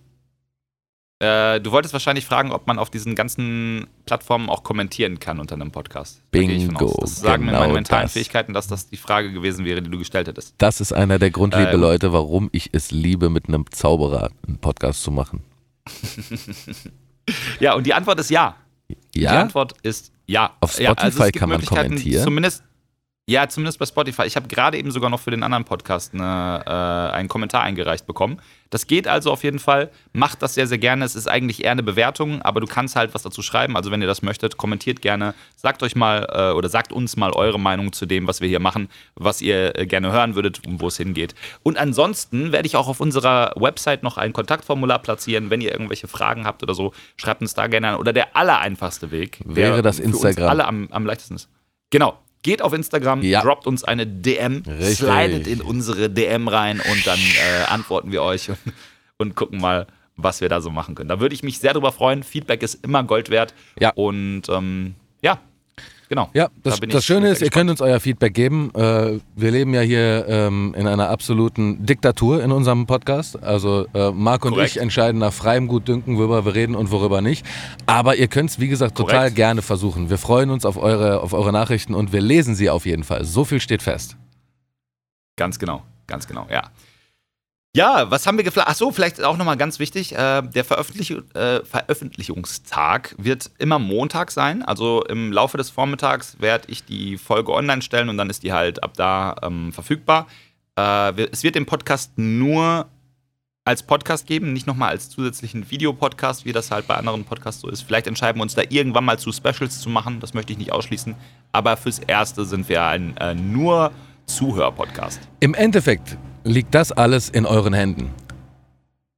Äh, du wolltest wahrscheinlich fragen, ob man auf diesen ganzen Plattformen auch kommentieren kann unter einem Podcast. Bingo. Das sagen mir genau meine mentalen das. Fähigkeiten, dass das die Frage gewesen wäre, die du gestellt hättest. Das ist einer der Grundliebe Ähm. Leute, warum ich es liebe, mit einem Zauberer einen Podcast zu machen. Ja, und die Antwort ist ja. Die Ja? Antwort ist ja. Auf ja, also Spotify es gibt kann man kommentieren? Zumindest, ja, zumindest bei Spotify. Ich habe gerade eben sogar noch für den anderen Podcast eine, äh, einen Kommentar eingereicht bekommen. Das geht also auf jeden Fall. Macht das sehr, sehr gerne. Es ist eigentlich eher eine Bewertung, aber du kannst halt was dazu schreiben. Also wenn ihr das möchtet, kommentiert gerne. Sagt euch mal äh, oder sagt uns mal eure Meinung zu dem, was wir hier machen, was ihr äh, gerne hören würdet und wo es hingeht. Und ansonsten werde ich auch auf unserer Website noch ein Kontaktformular platzieren. Wenn ihr irgendwelche Fragen habt oder so, schreibt uns da gerne an. Oder der allereinfachste Weg Wäre das für uns Instagram. alle am, am leichtesten ist. Genau. Geht auf Instagram, Ja. droppt uns eine DM, Richtig. slidet in unsere DM rein und dann äh, antworten wir euch und, und gucken mal, was wir da so machen können. Da würde ich mich sehr drüber freuen. Feedback ist immer Gold wert. Ja. Und ähm, genau. Ja, Da das, bin das Schöne ist, ihr könnt uns euer Feedback geben. Äh, wir leben ja hier ähm, in einer absoluten Diktatur in unserem Podcast. Also äh, Marc und Korrekt. ich entscheiden nach freiem Gutdünken, worüber wir reden und worüber nicht. Aber ihr könnt es, wie gesagt, total Korrekt. gerne versuchen. Wir freuen uns auf eure, auf eure Nachrichten und wir lesen sie auf jeden Fall. So viel steht fest. Ganz genau, ganz genau, ja. Ja, was haben wir gefragt? Ach so, vielleicht auch nochmal ganz wichtig. Äh, der Veröffentlich äh, Veröffentlichungstag wird immer Montag sein. Also im Laufe des Vormittags werde ich die Folge online stellen und dann ist die halt ab da ähm, verfügbar. Äh, es wird den Podcast nur als Podcast geben, nicht nochmal als zusätzlichen Videopodcast, wie das halt bei anderen Podcasts so ist. Vielleicht entscheiden wir uns da irgendwann mal zu Specials zu machen, das möchte ich nicht ausschließen. Aber fürs Erste sind wir ein äh, nur Zuhör-Podcast. Im Endeffekt liegt das alles in euren Händen.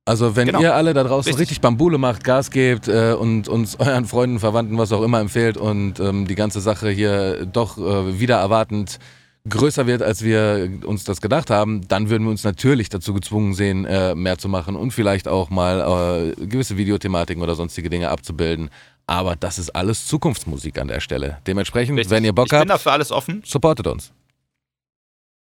Also wenn Genau. ihr alle da draußen Richtig. richtig Bambule macht, Gas gebt äh, und uns euren Freunden, Verwandten, was auch immer empfehlt und ähm, die ganze Sache hier doch äh, wieder erwartend größer wird, als wir uns das gedacht haben, dann würden wir uns natürlich dazu gezwungen sehen, äh, mehr zu machen und vielleicht auch mal äh, gewisse Videothematiken oder sonstige Dinge abzubilden. Aber das ist alles Zukunftsmusik an der Stelle. Dementsprechend, Richtig. wenn ihr Bock ich bin habt, dafür alles offen. supportet uns.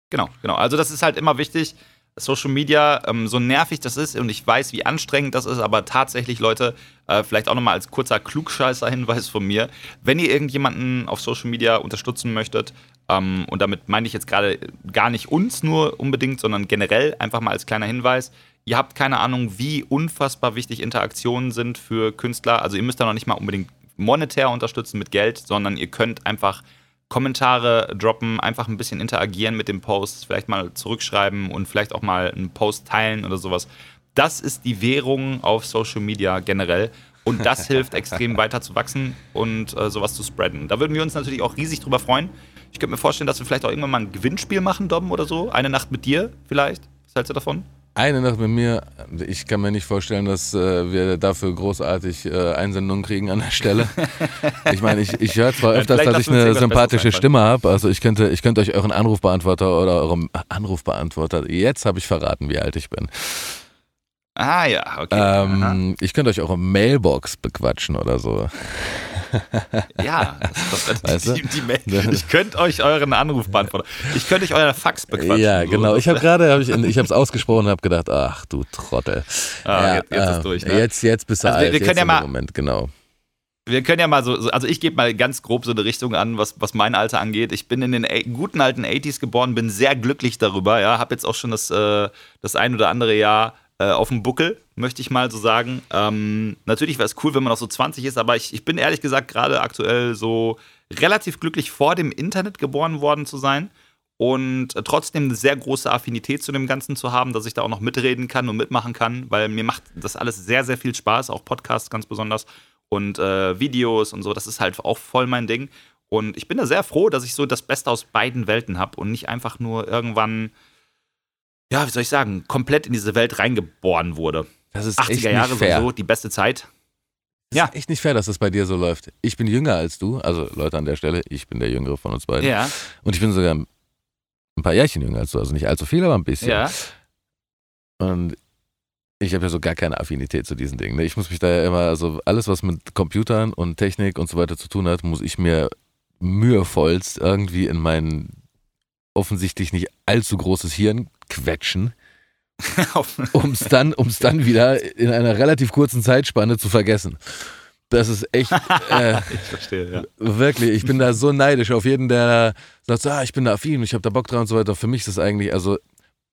Genau, genau. Also das ist halt immer wichtig. Social Media, ähm, so nervig das ist und ich weiß, wie anstrengend das ist, aber tatsächlich, Leute, äh, vielleicht auch nochmal als kurzer Klugscheißer-Hinweis von mir, wenn ihr irgendjemanden auf Social Media unterstützen möchtet, ähm, und damit meine ich jetzt gerade gar nicht uns nur unbedingt, sondern generell einfach mal als kleiner Hinweis, ihr habt keine Ahnung, wie unfassbar wichtig Interaktionen sind für Künstler. Also ihr müsst da noch nicht mal unbedingt monetär unterstützen mit Geld, sondern ihr könnt einfach Kommentare droppen, einfach ein bisschen interagieren mit den Posts, vielleicht mal zurückschreiben und vielleicht auch mal einen Post teilen oder sowas. Das ist die Währung auf Social Media generell. Und das hilft extrem weiter zu wachsen und äh, sowas zu spreaden. Da würden wir uns natürlich auch riesig drüber freuen. Ich könnte mir vorstellen, dass wir vielleicht auch irgendwann mal ein Gewinnspiel machen, Dom, oder so. Eine Nacht mit dir vielleicht. Was hältst du davon? Eine Nacht mit mir. Ich kann mir nicht vorstellen, dass äh, wir dafür großartig äh, Einsendungen kriegen an der Stelle. ich meine, ich, ich höre zwar öfters, dass ich eine sympathische Stimme habe. Also ich könnte, ich könnte euch euren Anrufbeantworter oder eurem Anrufbeantworter. Jetzt habe ich verraten, wie alt ich bin. Ah ja, okay. Ähm, ich könnte euch eure Mailbox bequatschen oder so. Ja, das, das, Weißt die, die, Mail- ich könnte euch euren Anruf beantworten. Ich könnte euch euer Fax bequatschen. Ja, So. genau. Ich habe gerade, hab ich, ich habe es ausgesprochen und habe gedacht, ach du Trottel. Ah, ja, jetzt- jetzt ist äh, durch, ne? Jetzt, jetzt bist du Also wir- alt. wir können jetzt ja mal- Moment, genau. Wir können ja mal so, so- also ich gebe mal ganz grob so eine Richtung an, was, was mein Alter angeht. Ich bin in den guten alten 80s geboren, bin sehr glücklich darüber, ja. Hab jetzt auch schon das, äh, das ein oder andere Jahr äh, auf dem Buckel, möchte ich mal so sagen. Ähm, natürlich wäre es cool, wenn man noch so 20 ist, aber ich, ich bin ehrlich gesagt gerade aktuell so relativ glücklich, vor dem Internet geboren worden zu sein und trotzdem eine sehr große Affinität zu dem Ganzen zu haben, dass ich da auch noch mitreden kann und mitmachen kann, weil mir macht das alles sehr, sehr viel Spaß, auch Podcasts ganz besonders und äh, Videos und so, das ist halt auch voll mein Ding. Und ich bin da sehr froh, dass ich so das Beste aus beiden Welten habe und nicht einfach nur irgendwann, ja, wie soll ich sagen, komplett in diese Welt reingeboren wurde. Das ist echt 80er Jahre nicht fair. sowieso, die beste Zeit. Das Ja. ist echt nicht fair, dass das bei dir so läuft. Ich bin jünger als du, also Leute an der Stelle, ich bin der Jüngere von uns beiden. Ja. Und ich bin sogar ein paar Jährchen jünger als du, also nicht allzu viel, aber ein bisschen. Ja. Und ich habe ja so gar keine Affinität zu diesen Dingen. ne? Ich muss mich da ja immer, also alles, was mit Computern und Technik und so weiter zu tun hat, muss ich mir mühevollst irgendwie in mein offensichtlich nicht allzu großes Hirn quetschen, um es dann, um's dann wieder in einer relativ kurzen Zeitspanne zu vergessen. Das ist echt äh, ich verstehe, ja. wirklich, ich bin da so neidisch auf jeden, der sagt, so, ah, ich bin da affin, ich habe da Bock drauf und so weiter. Für mich ist das eigentlich, also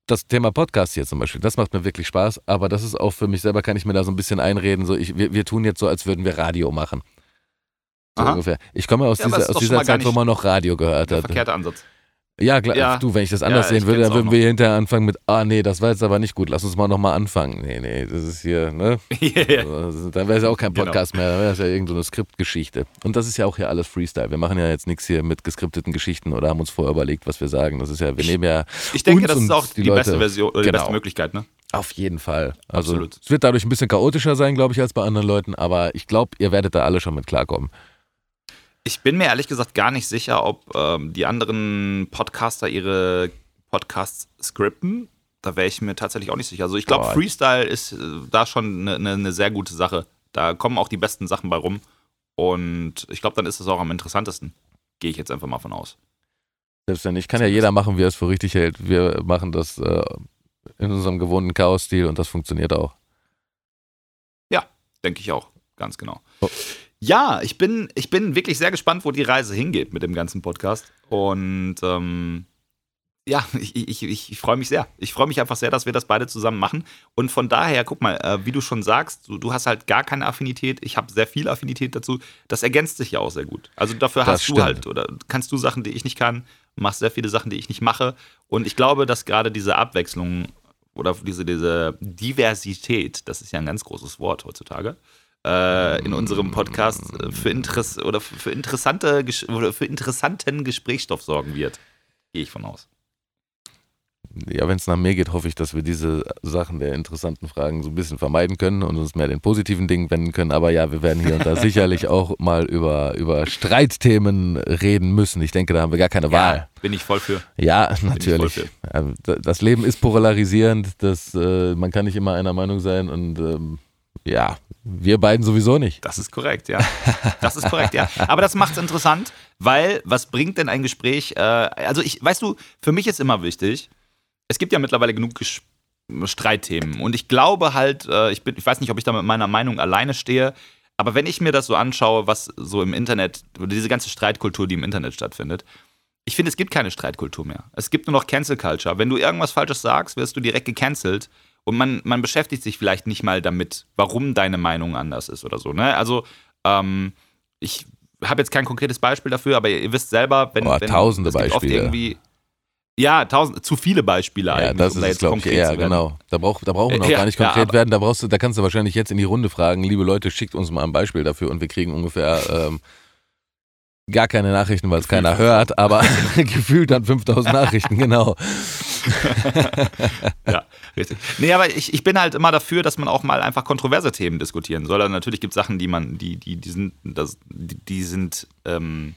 das Thema Podcast hier zum Beispiel, das macht mir wirklich Spaß, aber das ist auch für mich selber, kann ich mir da so ein bisschen einreden, so ich, wir, wir tun jetzt so, als würden wir Radio machen. So ungefähr. Ich komme aus Ja, dieser, aus dieser Zeit, wo man noch Radio gehört hat. verkehrte Ansatz. Ja, klar, Ja. du, wenn ich das anders Ja, sehen würde, dann würden noch. wir hinterher anfangen mit, ah nee, das war jetzt aber nicht gut, lass uns mal nochmal anfangen. Nee, nee, das ist hier, ne? Yeah. Also, Dann wäre es ja auch kein Genau. Podcast mehr, dann wäre es ja irgendeine so Skriptgeschichte. Und das ist ja auch hier alles Freestyle. Wir machen ja jetzt nichts hier mit geskripteten Geschichten oder haben uns vorher überlegt, was wir sagen. Das ist ja, wir nehmen ja Ich denke, das ist auch die, beste Leute- Version oder die Genau. beste Möglichkeit, ne? Auf jeden Fall. Also Absolut. es wird dadurch ein bisschen chaotischer sein, glaube ich, als bei anderen Leuten, aber ich glaube, ihr werdet da alle schon mit klarkommen. Ich bin mir ehrlich gesagt gar nicht sicher, ob ähm, die anderen Podcaster ihre Podcasts skripten. Da wäre ich mir tatsächlich auch nicht sicher. Also ich glaube. Freestyle ist äh, da schon eine ne, ne sehr gute Sache. Da kommen auch die besten Sachen bei rum. Und ich glaube, dann ist es auch am interessantesten. Gehe ich jetzt einfach mal von aus. Selbst wenn nicht, kann ja jeder machen, wie er es für richtig hält. Wir machen das äh, in unserem gewohnten Chaos-Stil und das funktioniert auch. Denke ich auch, ganz genau. Oh. Ja, ich bin, ich bin wirklich sehr gespannt, wo die Reise hingeht mit dem ganzen Podcast. Und ähm, ja, ich, ich, ich, ich freue mich sehr. Ich freue mich einfach sehr, dass wir das beide zusammen machen. Und von daher, guck mal, äh, wie du schon sagst, du, du hast halt gar keine Affinität. Ich habe sehr viel Affinität dazu. Das ergänzt sich ja auch sehr gut. Also dafür Das hast stimmt. du halt, oder kannst du Sachen, die ich nicht kann, machst sehr viele Sachen, die ich nicht mache. Und ich glaube, dass gerade diese Abwechslung oder diese, diese Diversität, das ist ja ein ganz großes Wort heutzutage, äh, in unserem Podcast äh, für, Interess oder für, interessante, oder für interessanten Gesprächsstoff sorgen wird. Gehe ich von aus. Ja, wenn es nach mir geht, hoffe ich, dass wir diese Sachen der interessanten Fragen so ein bisschen vermeiden können und uns mehr den positiven Dingen wenden können. Aber ja, wir werden hier und da sicherlich auch mal über, über Streitthemen reden müssen. Ich denke, da haben wir gar keine Wahl. Ja, bin ich voll für. Ja, natürlich. für. Das Leben ist polarisierend, das, äh, man kann nicht immer einer Meinung sein und ähm, ja, wir beiden sowieso nicht. Das ist korrekt, ja. Das ist korrekt, ja. Aber das macht es interessant, weil was bringt denn ein Gespräch? Äh, also ich, weißt du, für mich ist immer wichtig, es gibt ja mittlerweile genug Ges Streitthemen und ich glaube halt, äh, ich, bin, ich weiß nicht, ob ich da mit meiner Meinung alleine stehe, aber wenn ich mir das so anschaue, was so im Internet, diese ganze Streitkultur, die im Internet stattfindet, ich finde, es gibt keine Streitkultur mehr. Es gibt nur noch Cancel Culture. Wenn du irgendwas Falsches sagst, wirst du direkt gecancelt und man, man beschäftigt sich vielleicht nicht mal damit, warum deine Meinung anders ist oder so. Ne? Also, ähm, ich habe jetzt kein konkretes Beispiel dafür, aber ihr wisst selber, wenn, Boah, wenn tausende es gibt oft Beispiele. irgendwie ja, tausend, zu viele Beispiele Ja, eigentlich, das um da ist, jetzt glaube ich, werden. genau. Da, brauch, da brauchen wir auch Ja, gar nicht ja, konkret aber- werden. Da, brauchst du, da kannst du wahrscheinlich jetzt in die Runde fragen, liebe Leute, schickt uns mal ein Beispiel dafür und wir kriegen ungefähr ähm, gar keine Nachrichten, weil es keiner hört, aber gefühlt dann 5000 Nachrichten, genau. ja, richtig. Nee, aber ich, ich bin halt immer dafür, dass man auch mal einfach kontroverse Themen diskutieren soll. Also natürlich gibt es Sachen, die man, die, die, die sind, das, die, die sind ähm,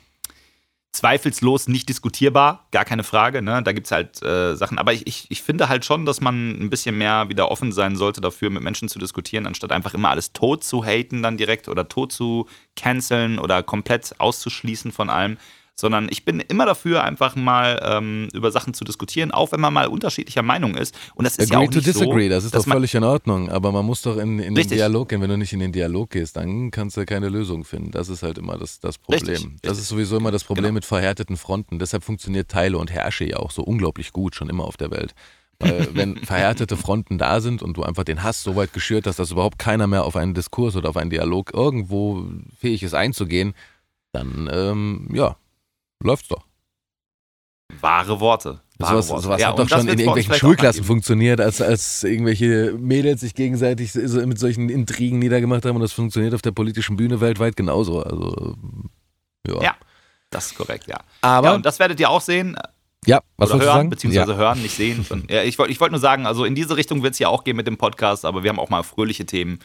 zweifelslos nicht diskutierbar, gar keine Frage. Ne? Da gibt es halt äh, Sachen. Aber ich, ich, ich finde halt schon, dass man ein bisschen mehr wieder offen sein sollte dafür, mit Menschen zu diskutieren, anstatt einfach immer alles tot zu haten dann direkt oder tot zu canceln oder komplett auszuschließen von allem. Sondern ich bin immer dafür, einfach mal ähm, über Sachen zu diskutieren, auch wenn man mal unterschiedlicher Meinung ist. Und das ist ja Agree auch to nicht disagree, so, das ist doch völlig in Ordnung. Aber man muss doch in, in den. Dialog gehen. Wenn du nicht in den Dialog gehst, dann kannst du keine Lösung finden. Das ist halt immer das, das Problem. Richtig, Das richtig. ist sowieso immer das Problem Genau. mit verhärteten Fronten. Deshalb funktioniert Teile und Herrsche ja auch so unglaublich gut, schon immer auf der Welt. Weil wenn verhärtete Fronten da sind und du einfach den Hass so weit geschürt hast, dass überhaupt keiner mehr auf einen Diskurs oder auf einen Dialog irgendwo fähig ist einzugehen, dann ähm, ja, läuft's doch. Wahre Worte. Wahre Sowas, Worte. sowas Ja, hat doch schon in irgendwelchen Schulklassen funktioniert, als, als irgendwelche Mädels sich gegenseitig so- mit solchen Intrigen niedergemacht haben und das funktioniert auf der politischen Bühne weltweit genauso. Also, ja. Ja. Das ist korrekt, ja. Aber, ja, ja, und das werdet ihr auch sehen was oder wolltest du hören, beziehungsweise ja. hören, nicht sehen. Und, ja, ich wollte ich wollt nur sagen, also in diese Richtung wird es ja auch gehen mit dem Podcast, aber wir haben auch mal fröhliche Themen.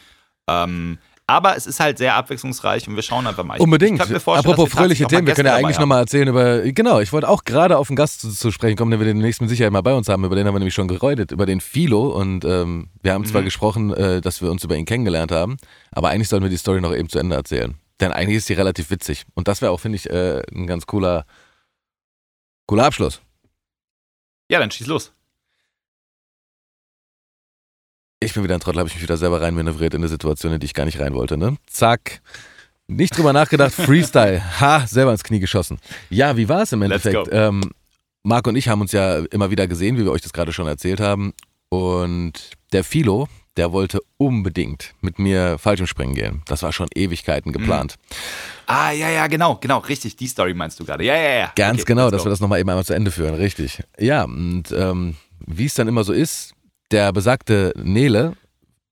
Ähm, Aber es ist halt sehr abwechslungsreich und wir schauen einfach mal. Unbedingt. Apropos fröhliche Themen, wir können ja eigentlich nochmal erzählen über, genau, ich wollte auch gerade auf einen Gast zu, zu, sprechen kommen, den wir demnächst mit Sicherheit mal bei uns haben. Über den haben wir nämlich schon geräutet, über den Philo. Und ähm, wir haben zwar mhm. gesprochen, äh, dass wir uns über ihn kennengelernt haben, aber eigentlich sollten wir die Story noch eben zu Ende erzählen. Denn eigentlich ist sie relativ witzig. Und das wäre auch, finde ich, äh, ein ganz cooler, cooler Abschluss. Ja, dann schieß los. Ich bin wieder ein Trottel, habe ich mich wieder selber reinmanövriert in eine Situation, in die ich gar nicht rein wollte, ne? Zack. Nicht drüber nachgedacht, Freestyle. Ha, selber ins Knie geschossen. Ja, wie war es im Endeffekt? Ähm, Marc und ich haben uns ja immer wieder gesehen, wie wir euch das gerade schon erzählt haben. Und der Philo, der wollte unbedingt mit mir Fallschirmspringen gehen. Das war schon Ewigkeiten geplant. Mhm. Ah, ja, ja, genau, genau, richtig. Die Story meinst du gerade. Ja, ja, ja. Ganz okay, genau, dass wir das nochmal eben einmal zu Ende führen, richtig. Ja, und ähm, wie es dann immer so ist, der besagte Nele,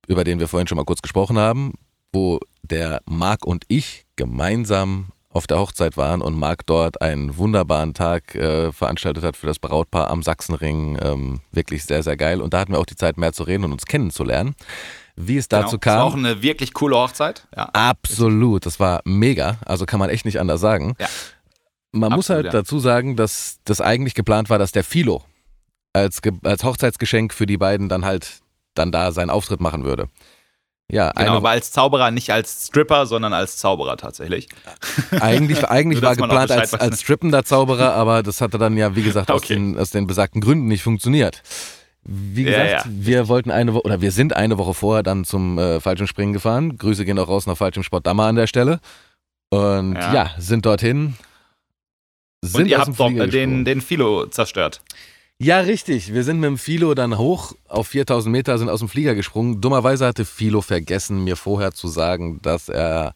über den wir vorhin schon mal kurz gesprochen haben, wo der Marc und ich gemeinsam auf der Hochzeit waren und Marc dort einen wunderbaren Tag äh, veranstaltet hat für das Brautpaar am Sachsenring. Ähm, wirklich sehr, sehr geil. Und da hatten wir auch die Zeit, mehr zu reden und uns kennenzulernen. Wie es dazu genau. kam. Das war auch eine wirklich coole Hochzeit. Ja. Absolut. Das war mega. Also kann man echt nicht anders sagen. Ja. Man Absolut, muss halt ja. dazu sagen, dass das eigentlich geplant war, dass der Philo als, als Hochzeitsgeschenk für die beiden dann halt dann da seinen Auftritt machen würde. Ja, genau, aber als Zauberer, nicht als Stripper, sondern als Zauberer tatsächlich. Eigentlich, eigentlich war geplant als, als strippender Zauberer, aber das hatte dann ja, wie gesagt, okay. aus, den, aus den besagten Gründen nicht funktioniert. Wie gesagt, ja, ja. wir wollten eine Woche oder wir sind eine Woche vorher dann zum äh, Fallschirmspringen gefahren. Grüße gehen auch raus nach Fallschirmsport Dammer an der Stelle. Und ja, ja sind dorthin. Sind Und ihr habt den, den Philo zerstört. Ja, richtig. Wir sind mit dem Philo dann hoch auf 4000 Meter, sind aus dem Flieger gesprungen. Dummerweise hatte Philo vergessen, mir vorher zu sagen, dass er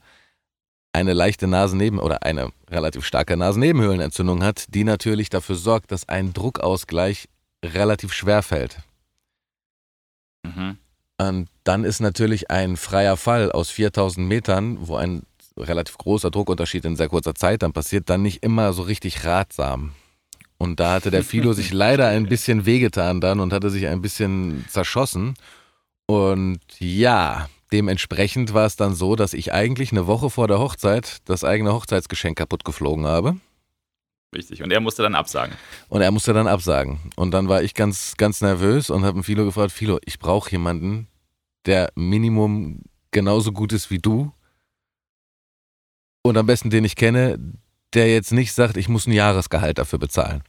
eine leichte Nasenneben- oder eine relativ starke Nasennebenhöhlenentzündung hat, die natürlich dafür sorgt, dass ein Druckausgleich relativ schwer fällt. Mhm. Und dann ist natürlich ein freier Fall aus 4000 Metern, wo ein relativ großer Druckunterschied in sehr kurzer Zeit dann passiert, dann nicht immer so richtig ratsam. Und da hatte der Philo sich leider ein bisschen wehgetan dann und hatte sich ein bisschen zerschossen. Und ja, dementsprechend war es dann so, dass ich eigentlich eine Woche vor der Hochzeit das eigene Hochzeitsgeschenk kaputt geflogen habe. Richtig. Und er musste dann absagen. Und er musste dann absagen. Und dann war ich ganz, ganz nervös und habe Philo gefragt: Philo, ich brauche jemanden, der Minimum genauso gut ist wie du. Und am besten den ich kenne, der jetzt nicht sagt, ich muss ein Jahresgehalt dafür bezahlen.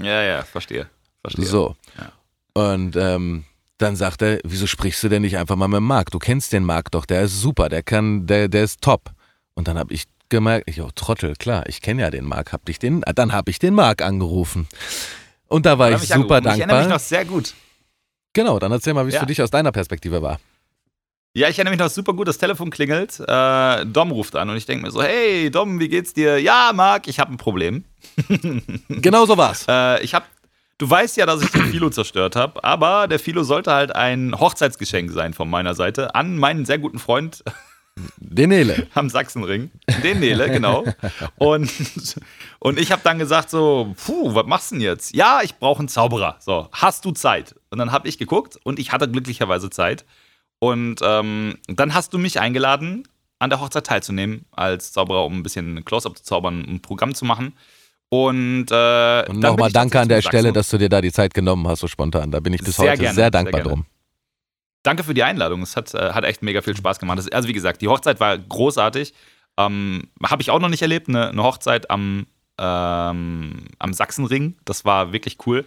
Ja, ja, verstehe. verstehe. So. Ja. Und ähm, dann sagt er, wieso sprichst du denn nicht einfach mal mit Marc? Du kennst den Marc doch, der ist super, der kann, der, der ist top. Und dann habe ich gemerkt, ich, oh Trottel, klar, ich kenne ja den Marc, hab ich den, dann habe ich den Marc angerufen. Und da war ich super angerufen. dankbar. Ich erinnere mich noch sehr gut. Genau, dann erzähl mal, wie es ja. für dich aus deiner Perspektive war. Ja, ich erinnere mich noch super gut, das Telefon klingelt, äh, Dom ruft an und ich denke mir so, hey Dom, wie geht's dir? Ja, Marc, ich habe ein Problem. genau so war's. Äh, ich habe Du weißt ja, dass ich den Philo zerstört habe, aber der Philo sollte halt ein Hochzeitsgeschenk sein von meiner Seite an meinen sehr guten Freund. Den Nele. Am Sachsenring. Den Nele, genau. Und, und ich habe dann gesagt so, puh, was machst du denn jetzt? Ja, ich brauche einen Zauberer. So, hast du Zeit? Und dann habe ich geguckt und ich hatte glücklicherweise Zeit. Und ähm, dann hast du mich eingeladen, an der Hochzeit teilzunehmen als Zauberer, um ein bisschen Close-Up zu zaubern, ein Programm zu machen. Und, äh, und nochmal danke an der Stelle, dass du dir da die Zeit genommen hast, so spontan. Da bin ich bis sehr heute gerne, sehr dankbar sehr drum. Danke für die Einladung. Es hat, äh, hat echt mega viel Spaß gemacht. Also, wie gesagt, die Hochzeit war großartig. Ähm, Habe ich auch noch nicht erlebt, eine, eine Hochzeit am, ähm, am Sachsenring. Das war wirklich cool.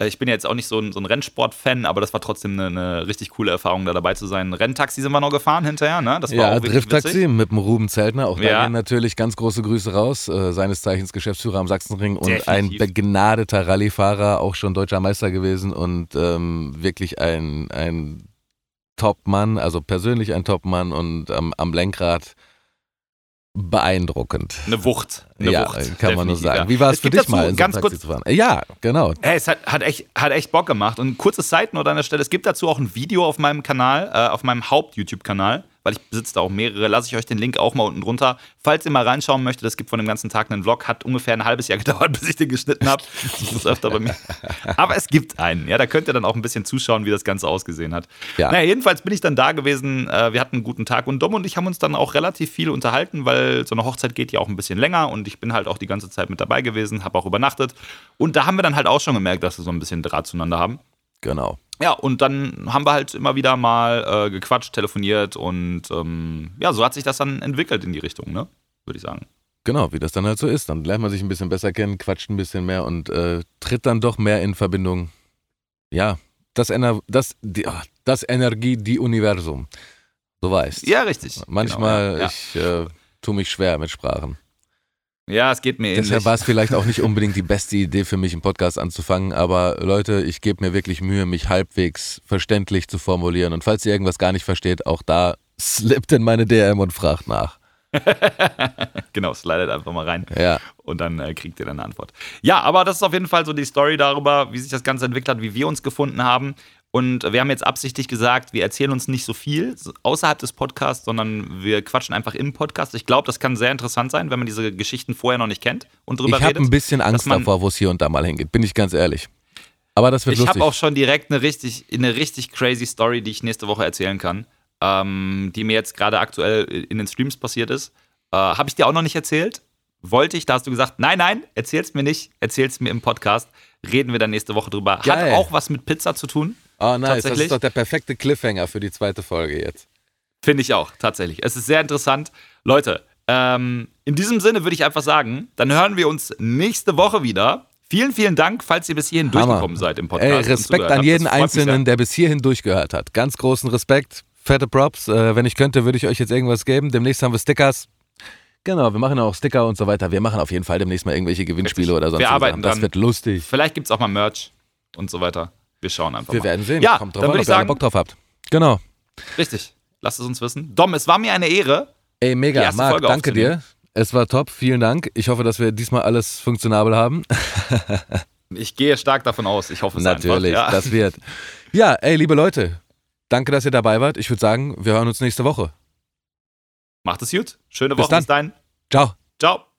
Äh, ich bin ja jetzt auch nicht so ein, so ein Rennsport-Fan, aber das war trotzdem eine, eine, richtig coole Erfahrung, da dabei zu sein. Renntaxi sind wir noch gefahren hinterher, ne? Das war ja, auch Drifttaxi mit dem Ruben Zeltner. Auch ja. da gehen natürlich ganz große Grüße raus. Äh, seines Zeichens Geschäftsführer am Sachsenring und Definitiv. ein begnadeter Rallyefahrer, auch schon deutscher Meister gewesen und ähm, wirklich ein, ein Top-Mann, also persönlich ein Top-Mann und ähm, am Lenkrad beeindruckend. Eine Wucht. Eine ja, Wucht, kann man nur sagen. Wie war es für dich mal, in so ganz kurz, zu fahren? Ja, genau. Hey, es hat, hat, echt, hat echt Bock gemacht. Und kurzes Seitennote an der Stelle, es gibt dazu auch ein Video auf meinem Kanal, äh, auf meinem Haupt-YouTube-Kanal, weil ich besitze da auch mehrere. Lasse ich euch den Link auch mal unten drunter. Falls ihr mal reinschauen möchtet, es gibt von dem ganzen Tag einen Vlog, hat ungefähr ein halbes Jahr gedauert, bis ich den geschnitten habe. Das ist öfter bei mir. Aber es gibt einen, ja, da könnt ihr dann auch ein bisschen zuschauen, wie das Ganze ausgesehen hat. Ja. Naja, jedenfalls bin ich dann da gewesen. Äh, wir hatten einen guten Tag und Dom und ich haben uns dann auch relativ viel unterhalten, weil so eine Hochzeit geht ja auch ein bisschen länger und ich bin halt auch die ganze Zeit mit dabei gewesen, habe auch übernachtet. Und da haben wir dann halt auch schon gemerkt, dass wir so ein bisschen Draht zueinander haben. Genau. Ja, und dann haben wir halt immer wieder mal äh, gequatscht, telefoniert und ähm, ja, so hat sich das dann entwickelt in die Richtung, ne? Würde ich sagen. Genau, wie das dann halt so ist. Dann lernt man sich ein bisschen besser kennen, quatscht ein bisschen mehr und äh, tritt dann doch mehr in Verbindung. Ja, das, Ener das, die, ach, das Energie, die Universum. Du weißt. Ja, richtig. Manchmal, genau, ja. ich äh, tue mich schwer mit Sprachen. Ja, es geht mir ähnlich. Deshalb war es vielleicht auch nicht unbedingt die beste Idee für mich, einen Podcast anzufangen, aber Leute, ich gebe mir wirklich Mühe, mich halbwegs verständlich zu formulieren. Und falls ihr irgendwas gar nicht versteht, auch da slippt in meine DM und fragt nach. genau, slidet einfach mal rein. Ja. Und dann äh, kriegt ihr dann eine Antwort. Ja, aber das ist auf jeden Fall so die Story darüber, wie sich das Ganze entwickelt hat, wie wir uns gefunden haben. Und wir haben jetzt absichtlich gesagt, wir erzählen uns nicht so viel außerhalb des Podcasts, sondern wir quatschen einfach im Podcast. Ich glaube, das kann sehr interessant sein, wenn man diese Geschichten vorher noch nicht kennt und drüber ich redet. Ich habe ein bisschen Angst davor, wo es hier und da mal hingeht, bin ich ganz ehrlich. Aber das wird ich lustig. Ich habe auch schon direkt eine richtig, eine richtig crazy Story, die ich nächste Woche erzählen kann, ähm, die mir jetzt gerade aktuell in den Streams passiert ist. Äh, habe ich dir auch noch nicht erzählt? Wollte ich, da hast du gesagt, nein, nein, erzähl's mir nicht, erzähl's mir im Podcast. Reden wir dann nächste Woche drüber. Geil. Hat auch was mit Pizza zu tun. Oh, nice. Das ist doch der perfekte Cliffhanger für die zweite Folge jetzt. Finde ich auch, tatsächlich. Es ist sehr interessant. Leute, ähm, in diesem Sinne würde ich einfach sagen, dann hören wir uns nächste Woche wieder. Vielen, vielen Dank, falls ihr bis hierhin Hammer. durchgekommen seid im Podcast. Ey, Respekt an jeden Einzelnen, der bis hierhin durchgehört hat. Ganz großen Respekt. Fette Props. Äh, wenn ich könnte, würde ich euch jetzt irgendwas geben. Demnächst haben wir Stickers. Genau, wir machen auch Sticker und so weiter. Wir machen auf jeden Fall demnächst mal irgendwelche Gewinnspiele Richtig. oder sonst was. Wir arbeiten Das wird lustig. Vielleicht gibt es auch mal Merch und so weiter. Wir schauen einfach Wir mal. werden sehen. Ja, Kommt drauf dann an, würde ich sagen, Bock drauf habt. Genau. Richtig. Lasst es uns wissen. Dom, es war mir eine Ehre. Ey, mega. Marc, Folge danke dir. Es war top. Vielen Dank. Ich hoffe, dass wir diesmal alles funktionabel haben. ich gehe stark davon aus. Ich hoffe es Natürlich, einfach. Ja. das wird. Ja, ey, liebe Leute. Danke, dass ihr dabei wart. Ich würde sagen, wir hören uns nächste Woche. Macht es gut. Schöne Woche. Bis dann. Bis dahin. Ciao. Ciao.